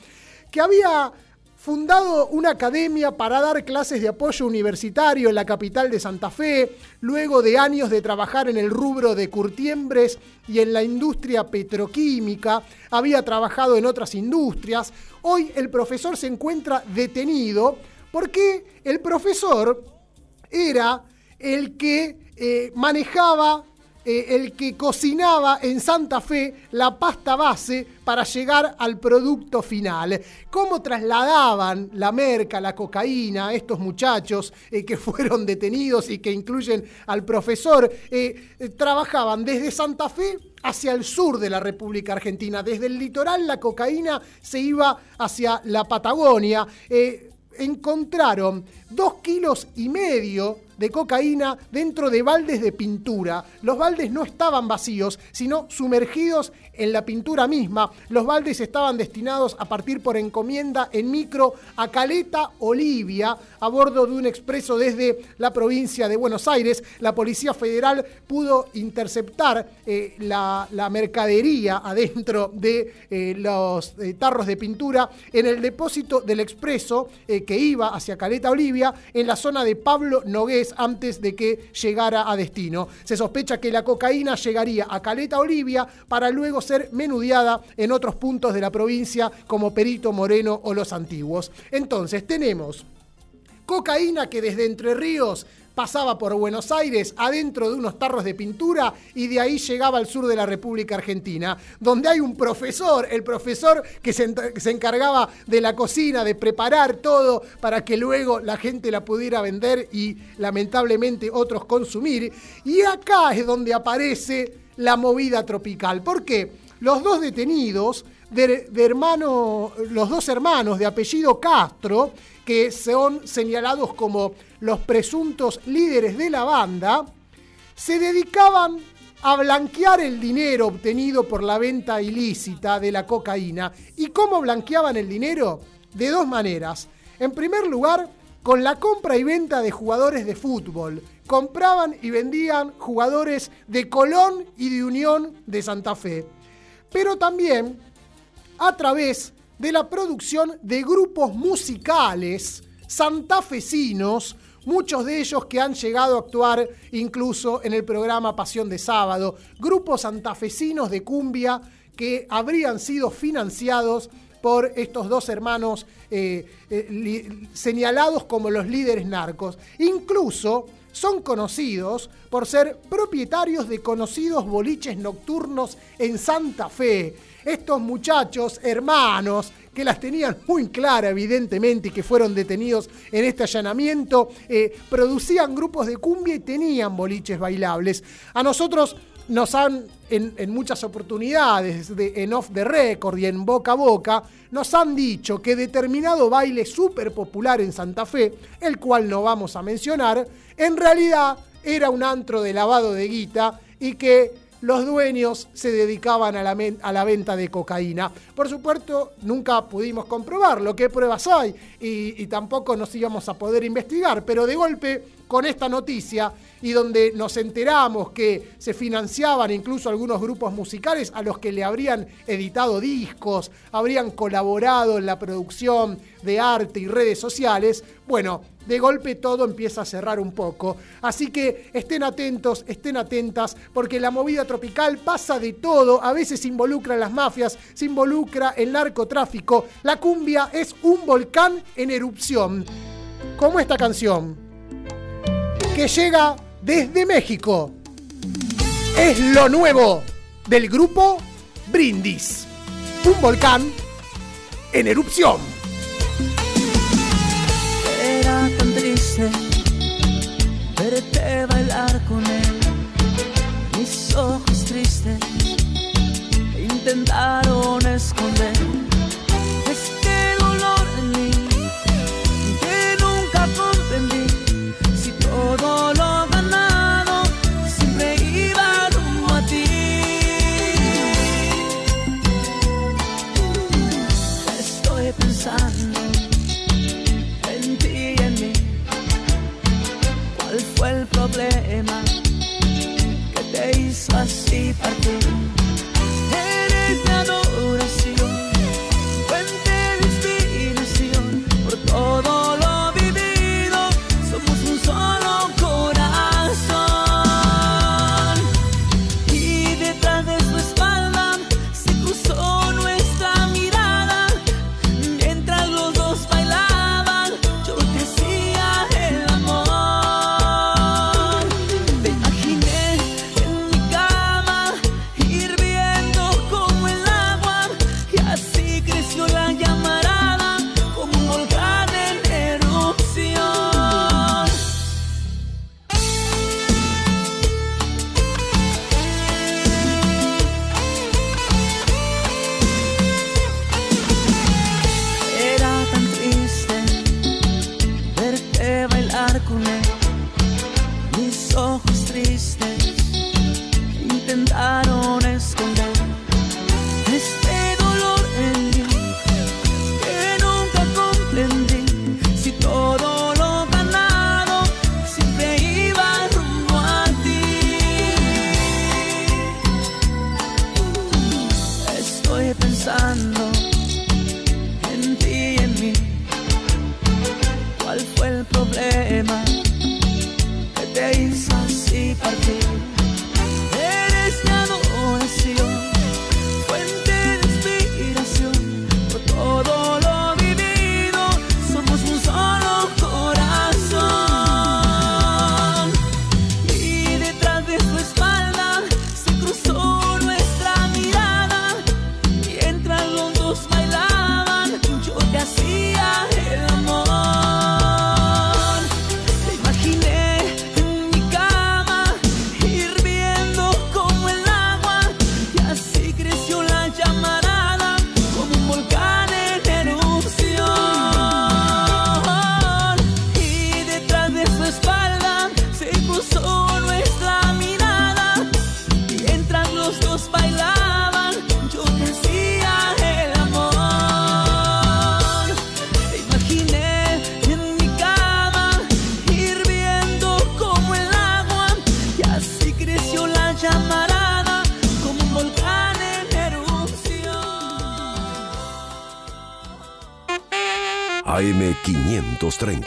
que había fundado una academia para dar clases de apoyo universitario en la capital de Santa Fe, luego de años de trabajar en el rubro de curtiembres y en la industria petroquímica, había trabajado en otras industrias. Hoy el profesor se encuentra detenido porque el profesor era el que eh, manejaba, eh, el que cocinaba en Santa Fe la pasta base para llegar al producto final. ¿Cómo trasladaban la merca, la cocaína estos muchachos eh, que fueron detenidos y que incluyen al profesor? Eh, trabajaban desde Santa Fe hacia el sur de la República Argentina. Desde el litoral la cocaína se iba hacia la Patagonia. Encontraron dos kilos y medio de cocaína dentro de baldes de pintura. Los baldes no estaban vacíos, sino sumergidos en la pintura misma. Los baldes estaban destinados a partir por encomienda en micro a Caleta, Olivia, a bordo de un expreso desde la provincia de Buenos Aires. La Policía Federal pudo interceptar eh, la, mercadería adentro de eh, los eh, tarros de pintura en el depósito del expreso que iba hacia Caleta, Olivia, en la zona de Pablo Nogués antes de que llegara a destino. Se sospecha que la cocaína llegaría a Caleta, Olivia, para luego ser menudeada en otros puntos de la provincia como Perito Moreno o Los Antiguos. Entonces tenemos cocaína que desde Entre Ríos pasaba por Buenos Aires adentro de unos tarros de pintura y de ahí llegaba al sur de la República Argentina, donde hay un profesor, el profesor que se, encargaba de la cocina, de preparar todo para que luego la gente la pudiera vender y lamentablemente otros consumir. Y acá es donde aparece la movida tropical. ¿Por qué? Los dos detenidos, de, hermano, los dos hermanos de apellido Castro, que son señalados como los presuntos líderes de la banda, se dedicaban a blanquear el dinero obtenido por la venta ilícita de la cocaína. ¿Y cómo blanqueaban el dinero? De dos maneras. En primer lugar, con la compra y venta de jugadores de fútbol. Compraban y vendían jugadores de Colón y de Unión de Santa Fe. Pero también a través de la producción de grupos musicales santafesinos, muchos de ellos que han llegado a actuar incluso en el programa Pasión de Sábado, grupos santafesinos de cumbia que habrían sido financiados por estos dos hermanos eh, eh, señalados como los líderes narcos. Incluso son conocidos por ser propietarios de conocidos boliches nocturnos en Santa Fe. Estos muchachos, hermanos, que las tenían muy clara evidentemente y que fueron detenidos en este allanamiento, eh, producían grupos de cumbia y tenían boliches bailables. A nosotros nos han, en, muchas oportunidades, de- en off the record y en boca a boca, nos han dicho que determinado baile súper popular en Santa Fe, el cual no vamos a mencionar, en realidad era un antro de lavado de guita y que los dueños se dedicaban a la, a la venta de cocaína. Por supuesto, nunca pudimos comprobarlo, qué pruebas hay, y tampoco nos íbamos a poder investigar, pero de golpe, con esta noticia, y donde nos enteramos que se financiaban incluso algunos grupos musicales a los que le habrían editado discos, habrían colaborado en la producción de arte y redes sociales, bueno, de golpe todo empieza a cerrar un poco. Así que estén atentos, estén atentas, porque la movida tropical pasa de todo, a veces involucra a las mafias, se involucra el narcotráfico, la cumbia es un volcán en erupción, como esta canción, que llega desde México. Es lo nuevo del grupo Brindis, un volcán en erupción. Triste verte bailar con él. Mis ojos tristes intentaron esconder partir?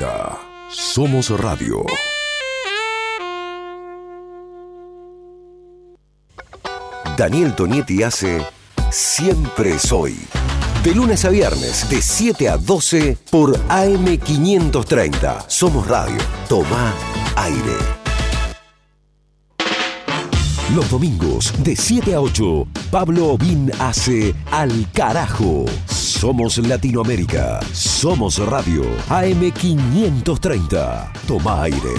AM530. Somos Radio. Daniel Tonietti hace Siempre Soy. De lunes a viernes, de 7 a 12 por AM530. Somos Radio. Toma aire. Los domingos, de 7 a 8, Pablo Obín hace Al Carajo. Somos Latinoamérica. Somos Radio. AM530. Toma aire.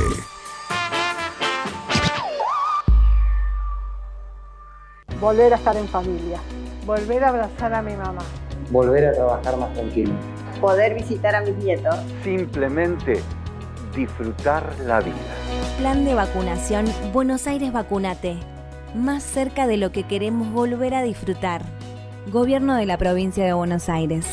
Volver a estar en familia. Volver a abrazar a mi mamá. Volver a trabajar más tranquilo. Poder visitar a mis nietos. Simplemente disfrutar la vida. Plan de vacunación Buenos Aires Vacunate. Más cerca de lo que queremos volver a disfrutar. Gobierno de la provincia de Buenos Aires.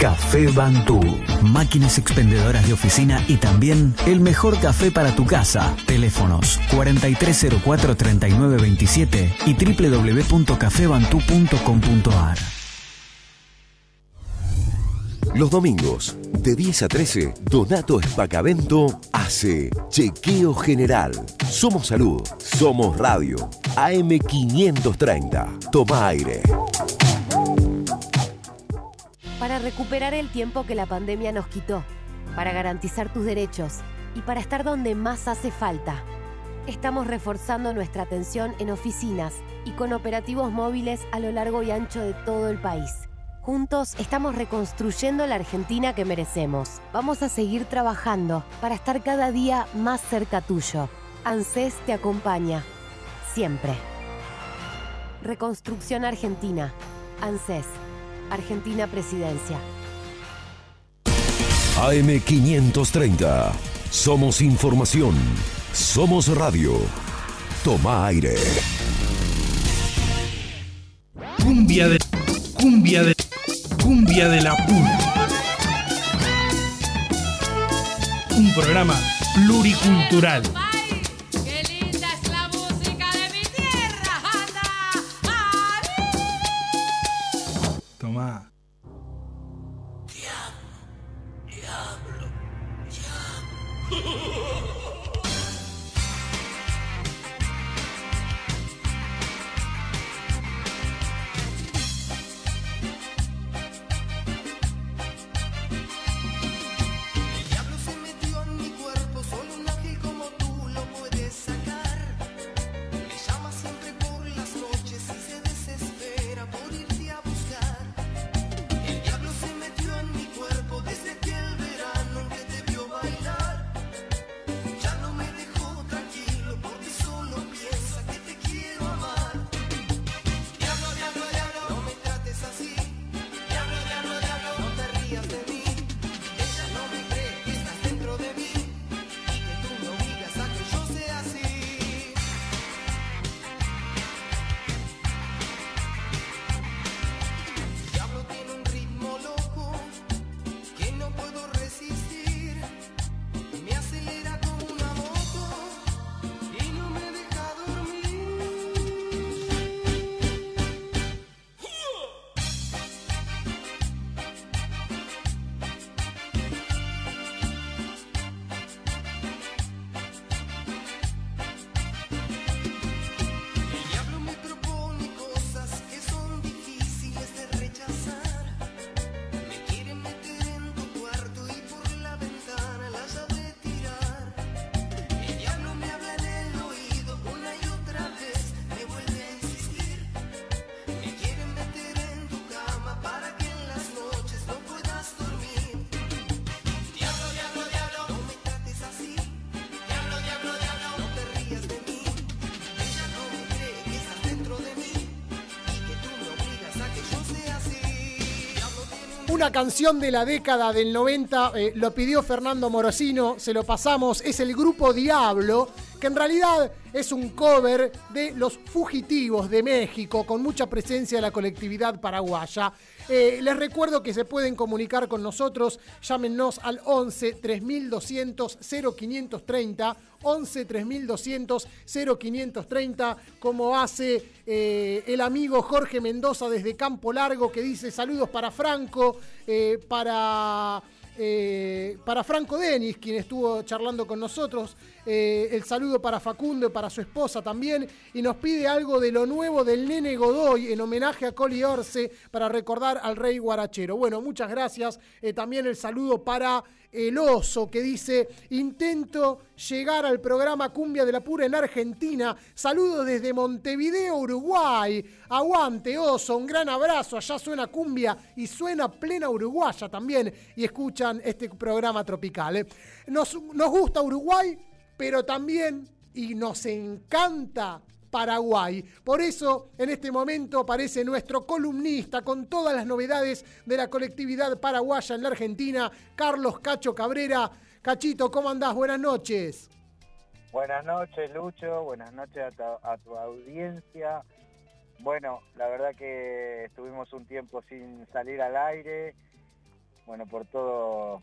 Café Bantú. Máquinas expendedoras de oficina y también el mejor café para tu casa. Teléfonos 4304-3927 y www.cafebantú.com.ar. Los domingos, de 10 a 13, Donato Espacavento hace Chequeo General. Somos Salud, somos Radio. AM530. Toma aire. Para recuperar el tiempo que la pandemia nos quitó, para garantizar tus derechos y para estar donde más hace falta. Estamos reforzando nuestra atención en oficinas y con operativos móviles a lo largo y ancho de todo el país. Juntos estamos reconstruyendo la Argentina que merecemos. Vamos a seguir trabajando para estar cada día más cerca tuyo. ANSES te acompaña. Siempre. Reconstrucción Argentina. ANSES. Argentina Presidencia. AM530. Somos información. Somos radio. Toma aire. Cumbia de. Cumbia de. Cumbia de la pura. Un programa pluricultural. Una canción de la década del 90, eh, lo pidió Fernando Morosino, se lo pasamos, es el grupo Diablo, que en realidad es un cover de Los Fugitivos de México, con mucha presencia de la colectividad paraguaya. Eh, les recuerdo que se pueden comunicar con nosotros, llámenos al 11 3200 0530, 11 3200 0530, como hace eh, el amigo Jorge Mendoza desde Campo Largo, que dice saludos para Franco, eh, para... eh, para Franco Denis, quien estuvo charlando con nosotros, eh, el saludo para Facundo y para su esposa también, y nos pide algo de lo nuevo del nene Godoy en homenaje a Coli Orce para recordar al rey guarachero. Bueno, muchas gracias. Eh, también el saludo para el oso que dice, intento llegar al programa Cumbia de la Pura en Argentina. Saludos desde Montevideo, Uruguay. Aguante, oso. Un gran abrazo. Allá suena cumbia y suena plena uruguaya también. Y escuchan este programa tropical. ¿eh? Nos, nos gusta Uruguay, pero también, y nos encanta Paraguay. Por eso, en este momento aparece nuestro columnista con todas las novedades de la colectividad paraguaya en la Argentina, Carlos Cacho Cabrera. Cachito, ¿cómo andás? Buenas noches. Buenas noches, Lucho. Buenas noches a tu, a tu audiencia. Bueno, la verdad que estuvimos un tiempo sin salir al aire. Bueno, por todo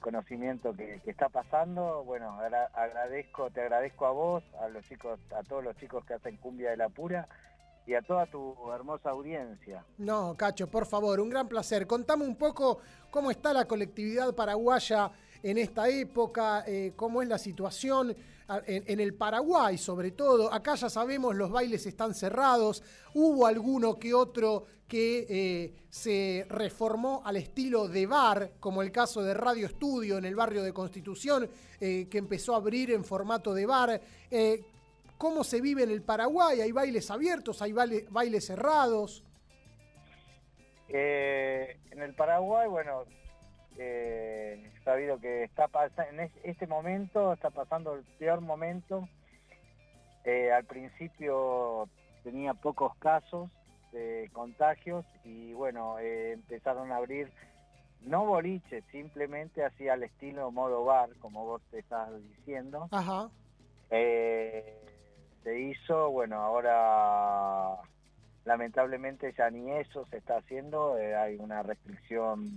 conocimiento que, está pasando. Bueno, agra- agradezco, te agradezco a vos, a los chicos, a todos los chicos que hacen cumbia de la pura y a toda tu hermosa audiencia. No, Cacho, por favor, un gran placer. Contame un poco cómo está la colectividad paraguaya en esta época, eh, cómo es la situación en, el Paraguay sobre todo. Acá ya sabemos los bailes están cerrados, hubo alguno que otro que eh, se reformó al estilo de bar, como el caso de Radio Estudio en el barrio de Constitución, eh, que empezó a abrir en formato de bar. Eh, ¿Cómo se vive en el Paraguay? ¿Hay bailes abiertos? ¿Hay baile- bailes cerrados? En el Paraguay, bueno, eh, sabido que está pasando, en es- este momento está pasando el peor momento. Eh, al principio tenía pocos casos de contagios y bueno, eh, empezaron a abrir no boliches, simplemente así al estilo modo bar, como vos te estás diciendo. Ajá. Se hizo, bueno, ahora lamentablemente ya ni eso se está haciendo, hay una restricción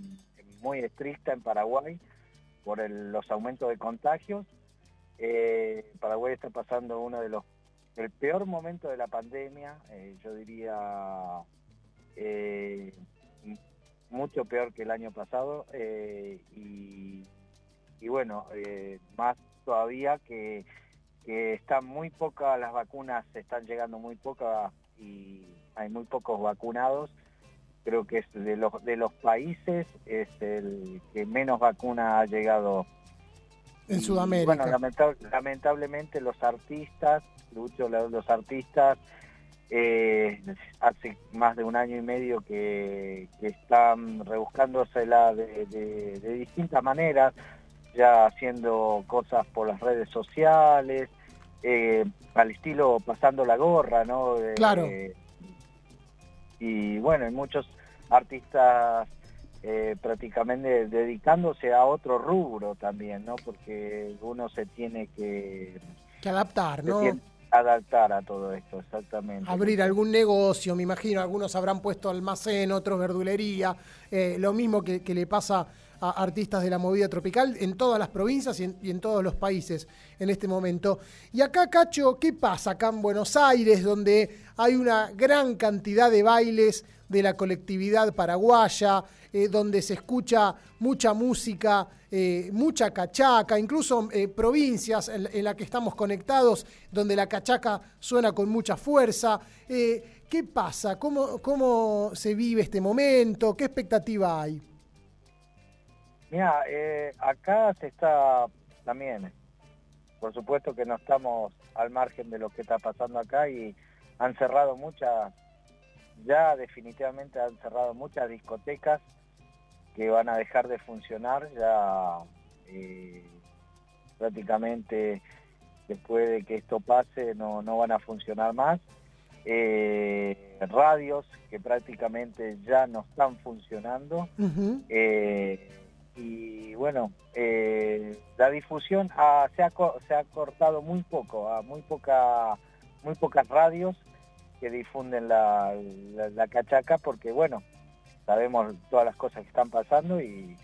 muy estricta en Paraguay por los aumentos de contagios. Eh, Paraguay está pasando uno de los el peor momento de la pandemia, eh, yo diría eh, mucho peor que el año pasado y, y bueno, más todavía que, que están muy pocas las vacunas, están llegando muy pocas y hay muy pocos vacunados. Creo que es de los de los países es el que menos vacuna ha llegado En y, Sudamérica. Bueno, lamenta- lamentablemente los artistas, Lucho, los artistas, eh, hace más de un año y medio que, que están rebuscándosela de, de, de distintas maneras, ya haciendo cosas por las redes sociales, eh, al estilo pasando la gorra, ¿no? De- Claro. de- y bueno, hay muchos artistas eh, prácticamente dedicándose a otro rubro también, ¿no? Porque uno se tiene que, Que adaptar, se ¿no? tiene que adaptar a todo esto, exactamente. Abrir algún negocio, me imagino, algunos habrán puesto almacén, otros verdulería, eh, lo mismo que, que le pasa a artistas de la movida tropical en todas las provincias y en, todos los países en este momento. Y acá, Cacho, ¿qué pasa acá en Buenos Aires, donde hay una gran cantidad de bailes de la colectividad paraguaya, eh, donde se escucha mucha música, eh, mucha cachaca, incluso eh, provincias en, las que estamos conectados, donde la cachaca suena con mucha fuerza. ¿Qué pasa? ¿Cómo, ¿Cómo se vive este momento? ¿Qué expectativa hay? Mira, eh, acá se está también, por supuesto que no estamos al margen de lo que está pasando acá y han cerrado muchas, ya definitivamente han cerrado muchas discotecas que van a dejar de funcionar ya eh, prácticamente después de que esto pase no, no van a funcionar más. eh, radios que prácticamente ya no están funcionando. Eh, y bueno, eh, la difusión ha- se, ha, se ha cortado muy poco, a muy poca, muy pocas radios que difunden la, la, la cachaca porque bueno, sabemos todas las cosas que están pasando y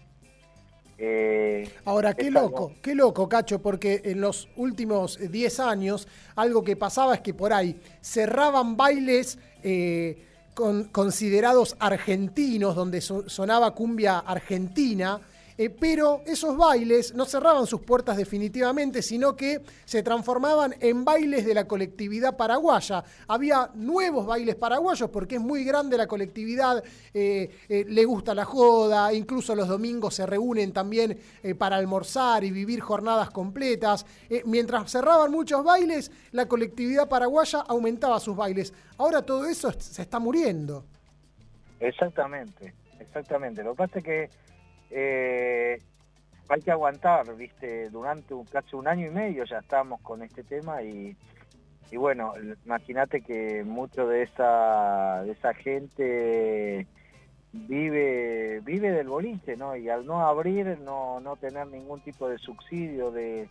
eh, Ahora, qué loco, qué loco, Cacho, porque en los últimos eh, 10 años algo que pasaba es que por ahí cerraban bailes eh, con- considerados argentinos, donde so- sonaba cumbia argentina. Eh, pero esos bailes no cerraban sus puertas definitivamente, sino que se transformaban en bailes de la colectividad paraguaya. Había nuevos bailes paraguayos porque es muy grande la colectividad, eh, eh, le gusta la joda, incluso los domingos se reúnen también para almorzar y vivir jornadas completas. Mientras cerraban muchos bailes, la colectividad paraguaya aumentaba sus bailes. Ahora todo eso se está muriendo. Exactamente, exactamente. Lo que pasa es que eh, hay que aguantar, viste, durante un- casi un año y medio ya estamos con este tema y, y bueno, imagínate que mucho de esa, de esa gente vive, vive del boliche, ¿no? Y al no abrir, no, no tener ningún tipo de subsidio de,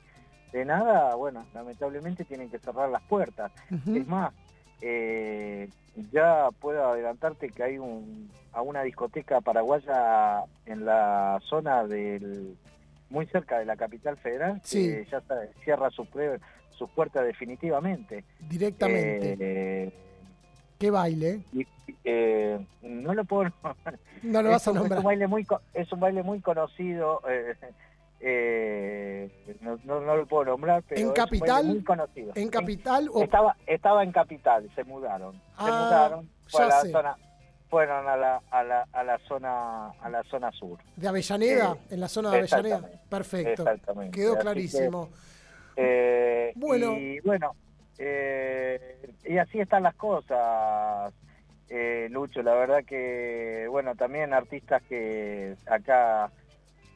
de nada, bueno, lamentablemente tienen que cerrar las puertas. Es más, eh, ya puedo adelantarte que hay un, a una discoteca paraguaya en la zona del muy cerca de la capital federal Sí. que ya está- cierra sus sus puertas definitivamente. Directamente. Eh, Qué baile. y- eh, no lo puedo No lo vas a nombrar. Es un baile muy, co- es un baile muy conocido. Eh, no, no, no lo puedo nombrar, pero ¿En es Capital? muy conocido. ¿En Capital o Estaba, estaba en Capital, se mudaron. se Ah, mudaron, fue ya a la sé. zona, fueron a la, a la, a la zona, a la zona sur. de Avellaneda? Eh, en la zona de Avellaneda. Perfecto. exactamente. Quedó Así clarísimo. Eh, Bueno. Y bueno, eh, y así están las cosas, eh, Lucho. La verdad que, bueno, también artistas que acá,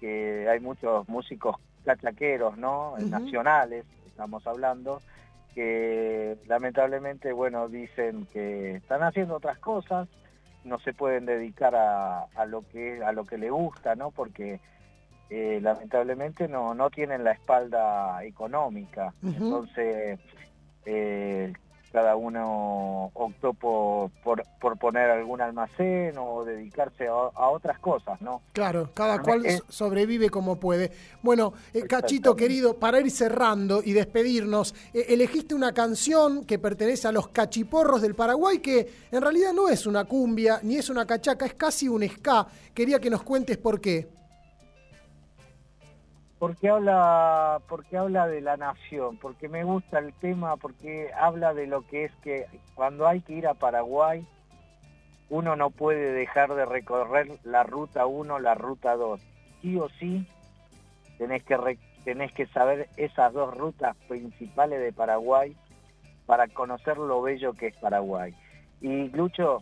que hay muchos músicos cachaqueros, ¿no? Nacionales, estamos hablando, que lamentablemente, bueno, dicen que están haciendo otras cosas, no se pueden dedicar a, a lo que a lo que le gusta, ¿no? Porque eh, lamentablemente no, no tienen la espalda económica. Entonces, eh, cada uno optó por, por, por poner algún almacén o dedicarse a, a otras cosas, ¿no? Claro, cada Ah, cual eh. sobrevive como puede. Bueno, eh, Cachito querido, para ir cerrando y despedirnos, eh, elegiste una canción que pertenece a los cachiporros del Paraguay, que en realidad no es una cumbia ni es una cachaca, es casi un ska. Quería que nos cuentes por qué. Porque habla, porque habla de la nación, porque me gusta el tema, porque habla de lo que es que cuando hay que ir a Paraguay, uno no puede dejar de recorrer la ruta 1, la ruta 2. Sí o sí, tenés que, tenés que saber esas dos rutas principales de Paraguay para conocer lo bello que es Paraguay. Y Lucho,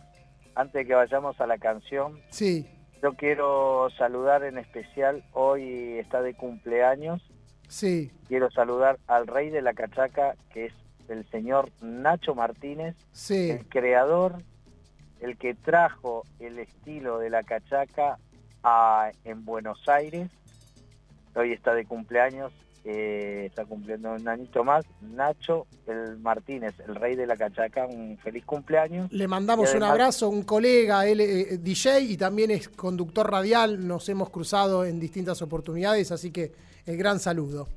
antes de que vayamos a la canción, Sí, yo quiero saludar en especial, hoy está de cumpleaños, sí, quiero saludar al rey de la cachaca, que es el señor Nacho Martínez, sí. el creador, el que trajo el estilo de la cachaca a- en Buenos Aires. Hoy está de cumpleaños, eh, está cumpliendo un añito más. Nacho el Martínez, el rey de la cachaca, un feliz cumpleaños. Le mandamos un abrazo, un colega, él eh, DJ y también es conductor radial, nos hemos cruzado en distintas oportunidades, así que el gran saludo.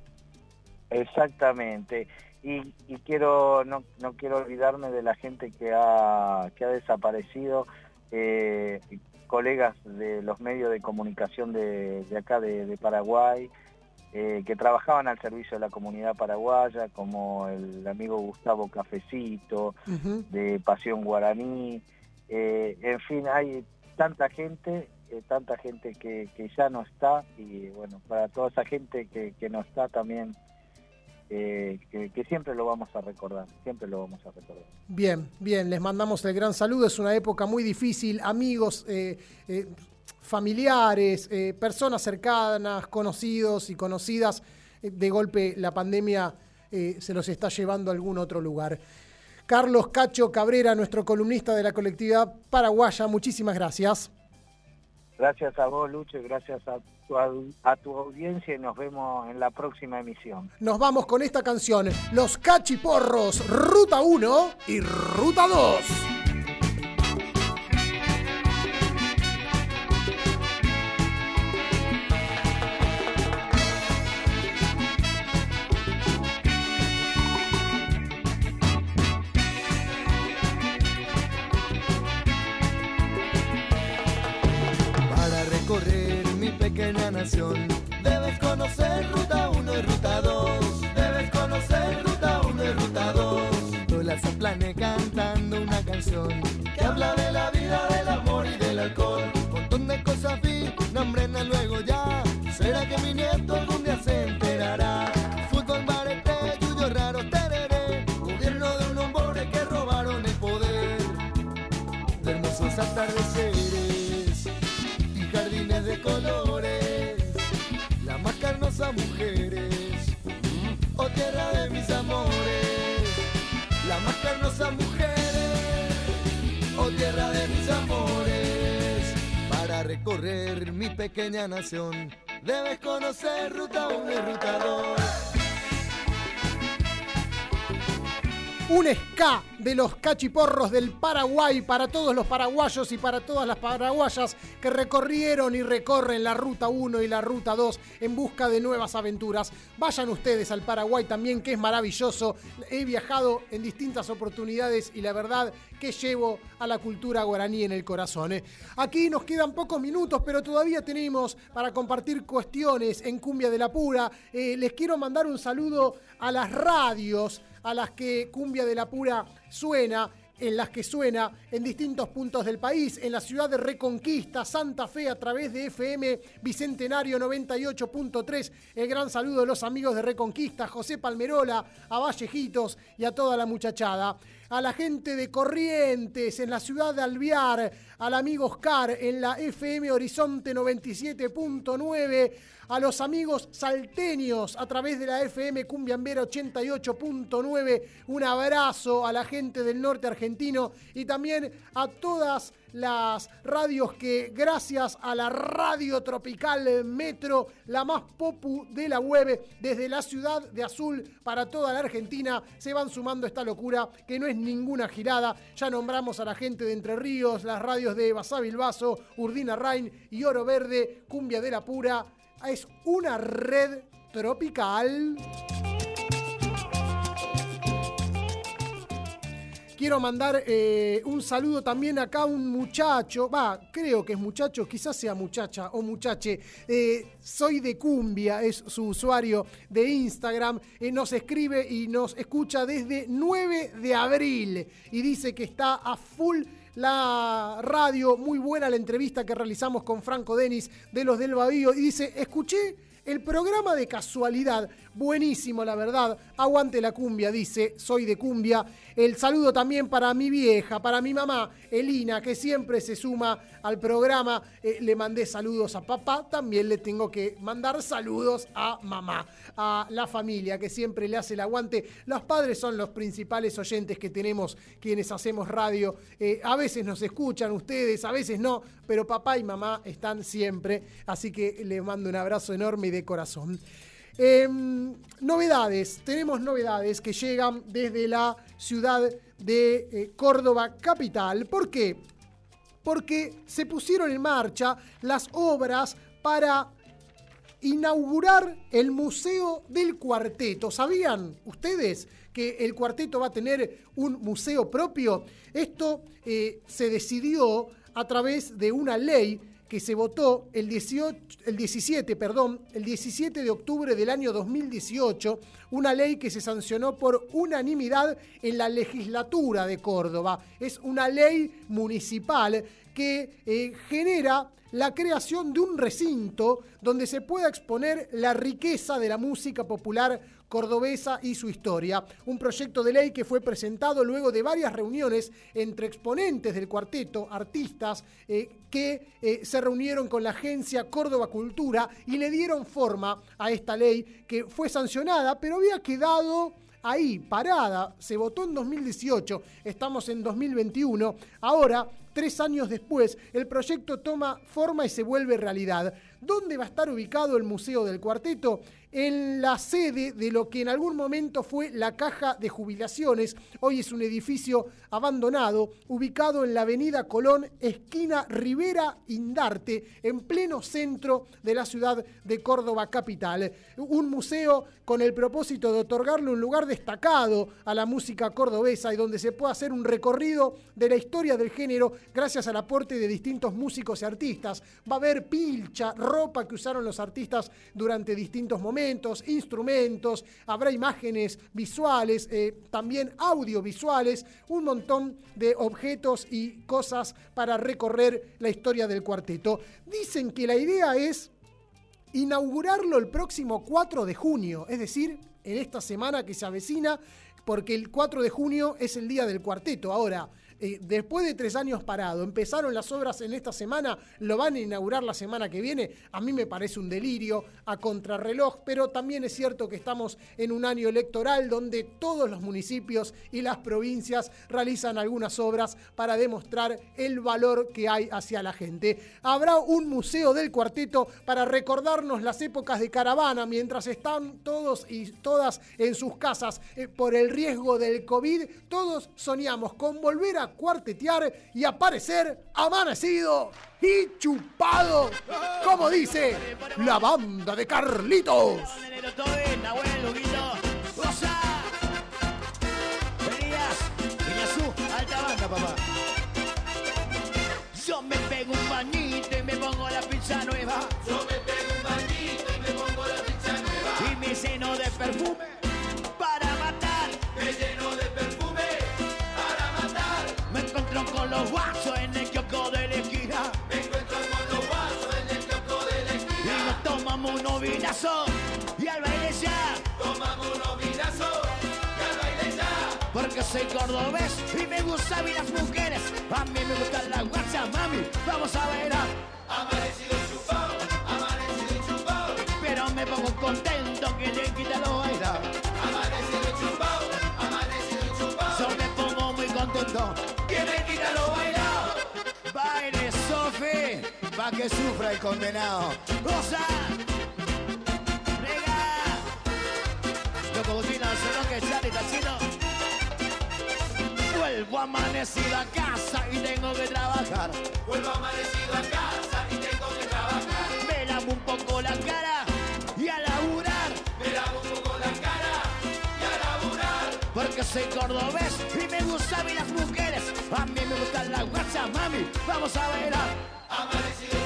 Exactamente. Y, y quiero no, no quiero olvidarme de la gente que ha, que ha desaparecido, eh, colegas de los medios de comunicación de, de acá de, de Paraguay, eh, que trabajaban al servicio de la comunidad paraguaya, como el amigo Gustavo Cafecito, de Pasión Guaraní, eh, en fin, hay tanta gente, eh, tanta gente que, que ya no está, y bueno, para toda esa gente que, que no está también, eh, que, que siempre lo vamos a recordar, siempre lo vamos a recordar. Bien, bien, les mandamos el gran saludo. Es una época muy difícil. Amigos, eh, familiares, eh, personas cercanas, conocidos y conocidas, eh, de golpe la pandemia eh, se los está llevando a algún otro lugar. Carlos Cacho Cabrera, nuestro columnista de la colectividad paraguaya, muchísimas gracias. Gracias a vos, Lucho, y gracias a tu, a tu audiencia y nos vemos en la próxima emisión. Nos vamos con esta canción, Los Cachiporros, Ruta 1 y Ruta 2. Nación, debes conocer ruta 1 y ruta 2. Debes conocer ruta 1 y ruta 2. Lola Zaplane cantando una canción que habla de la vida, del amor y del alcohol. Montón de cosas nombrena luego mujeres, oh tierra de mis amores, las más carnosas mujeres, oh tierra de mis amores, para recorrer mi pequeña nación, debes conocer ruta 1 y ruta 2. Un ska de los cachiporros del Paraguay para todos los paraguayos y para todas las paraguayas que recorrieron y recorren la Ruta 1 y la Ruta 2 en busca de nuevas aventuras. Vayan ustedes al Paraguay también, que es maravilloso. He viajado en distintas oportunidades y la verdad que llevo a la cultura guaraní en el corazón. ¿eh? Aquí nos quedan pocos minutos, pero todavía tenemos para compartir cuestiones en Cumbia de la Pura. Eh, les quiero mandar un saludo a las radios a las que Cumbia de la Pura suena, en las que suena en distintos puntos del país, en la ciudad de Reconquista, Santa Fe, a través de FM Bicentenario 98.3. El gran saludo de los amigos de Reconquista, José Palmerola, a Vallejitos y a toda la muchachada. A la gente de Corrientes, en la ciudad de Alviar, al amigo Oscar, en la FM Horizonte 97.9 a los amigos salteños a través de la FM Cumbiambera 88.9. Un abrazo a la gente del norte argentino y también a todas las radios que gracias a la radio tropical Metro, la más popu de la web, desde la ciudad de Azul para toda la Argentina, se van sumando a esta locura que no es ninguna girada. Ya nombramos a la gente de Entre Ríos, las radios de Basá Bilbaso, Urdina Rain y Oro Verde, Cumbia de la Pura. Es una red tropical. Quiero mandar eh, un saludo también acá a un muchacho, va, creo que es muchacho, quizás sea muchacha o muchache. eh, soy de Cumbia, es su usuario de Instagram. eh, nos escribe y nos escucha desde 9 de abril y dice que está a full la radio, muy buena la entrevista que realizamos con Franco Denis de los del Bavío y dice, escuché el programa de casualidad, buenísimo la verdad, aguante la cumbia, dice, soy de cumbia. El saludo también para mi vieja, para mi mamá, Elina, que siempre se suma al programa. Eh, le mandé saludos a papá, también le tengo que mandar saludos a mamá, a la familia que siempre le hace el aguante. Los padres son los principales oyentes que tenemos quienes hacemos radio. Eh, a veces nos escuchan ustedes, a veces no, pero papá y mamá están siempre. Así que les mando un abrazo enorme y de corazón. Eh, novedades, tenemos novedades que llegan desde la ciudad de eh, Córdoba capital. ¿Por qué? Porque se pusieron en marcha las obras para inaugurar el Museo del Cuarteto. ¿Sabían ustedes que el cuarteto va a tener un museo propio? Esto eh, se decidió a través de una ley que se votó el, 18, el 17, perdón, el 17 de octubre del año 2018, una ley que se sancionó por unanimidad en la legislatura de Córdoba. Es una ley municipal que eh, genera la creación de un recinto donde se pueda exponer la riqueza de la música popular cordobesa y su historia. Un proyecto de ley que fue presentado luego de varias reuniones entre exponentes del cuarteto, artistas, eh, que eh, se reunieron con la agencia Córdoba Cultura y le dieron forma a esta ley que fue sancionada, pero había quedado ahí, parada. Se votó en 2018, estamos en 2021. Ahora, tres años después, el proyecto toma forma y se vuelve realidad. ¿Dónde va a estar ubicado el Museo del Cuarteto? En la sede de lo que en algún momento fue la Caja de Jubilaciones. Hoy es un edificio abandonado, ubicado en la Avenida Colón, esquina Rivera Indarte, en pleno centro de la ciudad de Córdoba capital. Un museo con el propósito de otorgarle un lugar destacado a la música cordobesa y donde se pueda hacer un recorrido de la historia del género gracias al aporte de distintos músicos y artistas. Va a haber pilcha, ropa que usaron los artistas durante distintos momentos, instrumentos, habrá imágenes visuales, eh, también audiovisuales, un montón de objetos y cosas para recorrer la historia del cuarteto. Dicen que la idea es inaugurarlo el próximo 4 de junio, es decir, en esta semana que se avecina, porque el 4 de junio es el día del cuarteto. Ahora, eh, después de tres años parado, empezaron las obras en esta semana, lo van a inaugurar la semana que viene, a mí me parece un delirio a contrarreloj, pero también es cierto que estamos en un año electoral donde todos los municipios y las provincias realizan algunas obras para demostrar el valor que hay hacia la gente. Habrá un museo del cuarteto para recordarnos las épocas de caravana mientras están todos y todas en sus casas. Eh, por el riesgo del COVID, todos soñamos con volver a cuartetear y aparecer amanecido y chupado, como dice la banda de Carlitos. Soy cordobés y me gustan bien las mujeres. A mí me gustan las guachas, mami. Vamos a bailar. Amanecido chupado, amanecido chupado. Pero me pongo contento que le quita lo bailar. Amanecido chupado, amanecido chupado. Yo me pongo muy contento que le quita lo bailado. Baile, Sofi, pa' que sufra el condenado. ¡Goza! ¡Venga! Yo como si no sé lo que está haciendo. Vuelvo amanecido a casa y tengo que trabajar. Vuelvo amanecido a casa y tengo que trabajar. Me lavo un poco la cara y a laburar. Me lavo un poco la cara y a laburar. Porque soy cordobés y me gustan las mujeres. A mí me gustan las guachas, mami. Vamos a bailar. Amanecido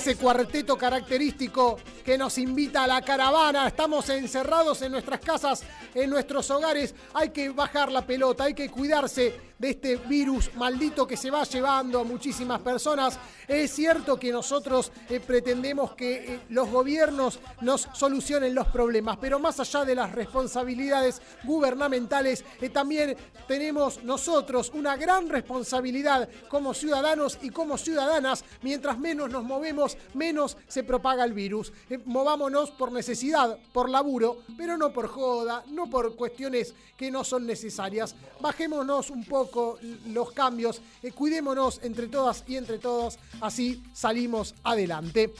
Ese cuarteto característico que nos invita a la caravana. Estamos encerrados en nuestras casas, en nuestros hogares. Hay que bajar la pelota, hay que cuidarse de este virus maldito que se va llevando a muchísimas personas. Es cierto que nosotros eh, pretendemos que eh, los gobiernos nos solucionen los problemas, pero más allá de las responsabilidades gubernamentales, eh, también tenemos nosotros una gran responsabilidad como ciudadanos y como ciudadanas. Mientras menos nos movemos, menos se propaga el virus. Movámonos por necesidad, por laburo, pero no por joda, no por cuestiones que no son necesarias. Bajémonos un poco los cambios, eh, cuidémonos entre todas y entre todos, así salimos adelante.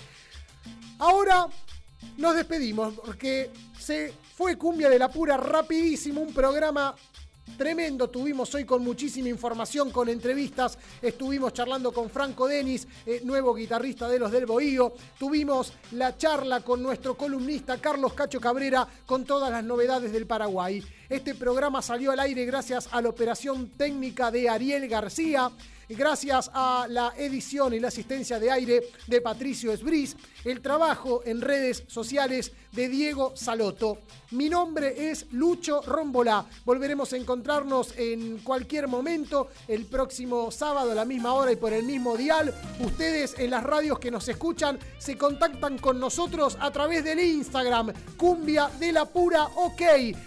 Ahora nos despedimos porque se fue Cumbia de la Pura rapidísimo, un programa Tremendo tuvimos hoy con muchísima información, con entrevistas. Estuvimos charlando con Franco Denis, eh, nuevo guitarrista de los del Bohío. Tuvimos la charla con nuestro columnista Carlos Cacho Cabrera con todas las novedades del Paraguay. Este programa salió al aire gracias a la operación técnica de Ariel García, gracias a la edición y la asistencia de aire de Patricio Esbris el trabajo en redes sociales de Diego Saloto. Mi nombre es Lucho Rombola. Volveremos a encontrarnos en cualquier momento, el próximo sábado a la misma hora y por el mismo dial. Ustedes en las radios que nos escuchan se contactan con nosotros a través del Instagram, Cumbia de la Pura OK.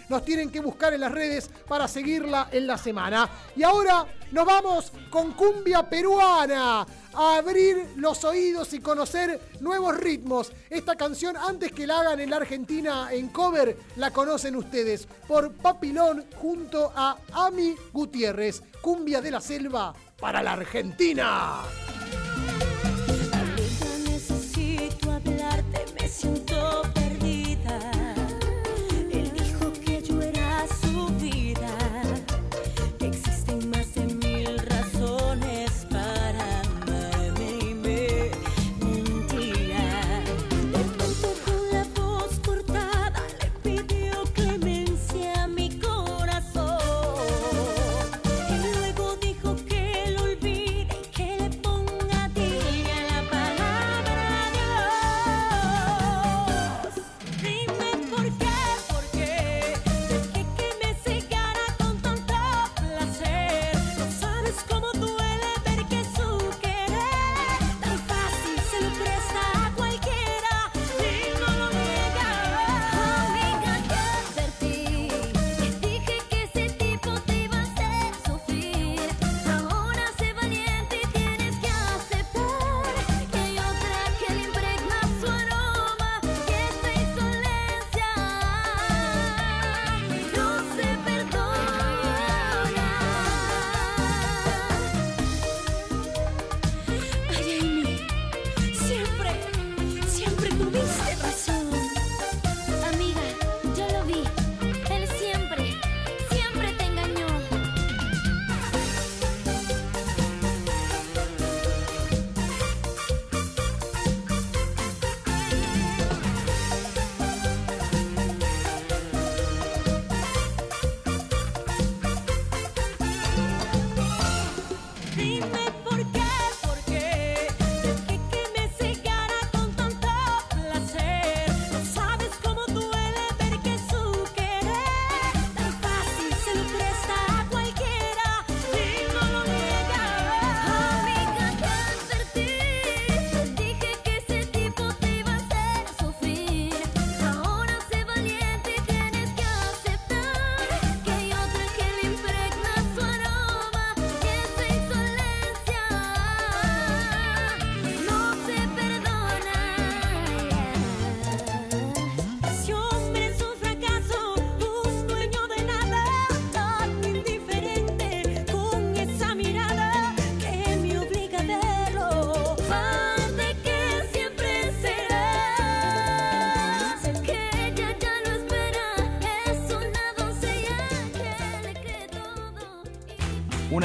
Nos tienen que buscar en las redes para seguirla en la semana. Y ahora nos vamos con Cumbia Peruana a abrir los oídos y conocer nuevos ritmos. Esta canción, antes que la hagan en la Argentina en cover, la conocen ustedes por Papilón junto a Ami Gutiérrez, cumbia de la selva para la Argentina.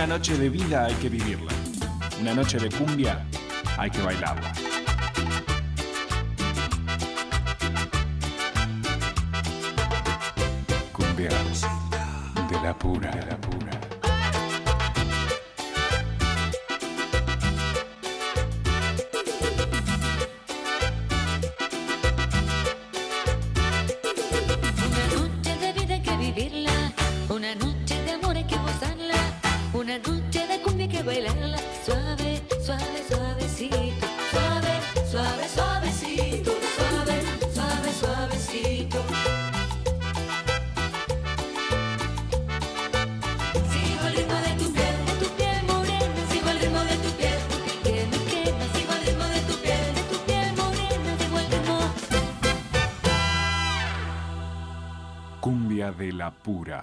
Una noche de vida hay que vivirla. Una noche de cumbia hay que bailarla. pura.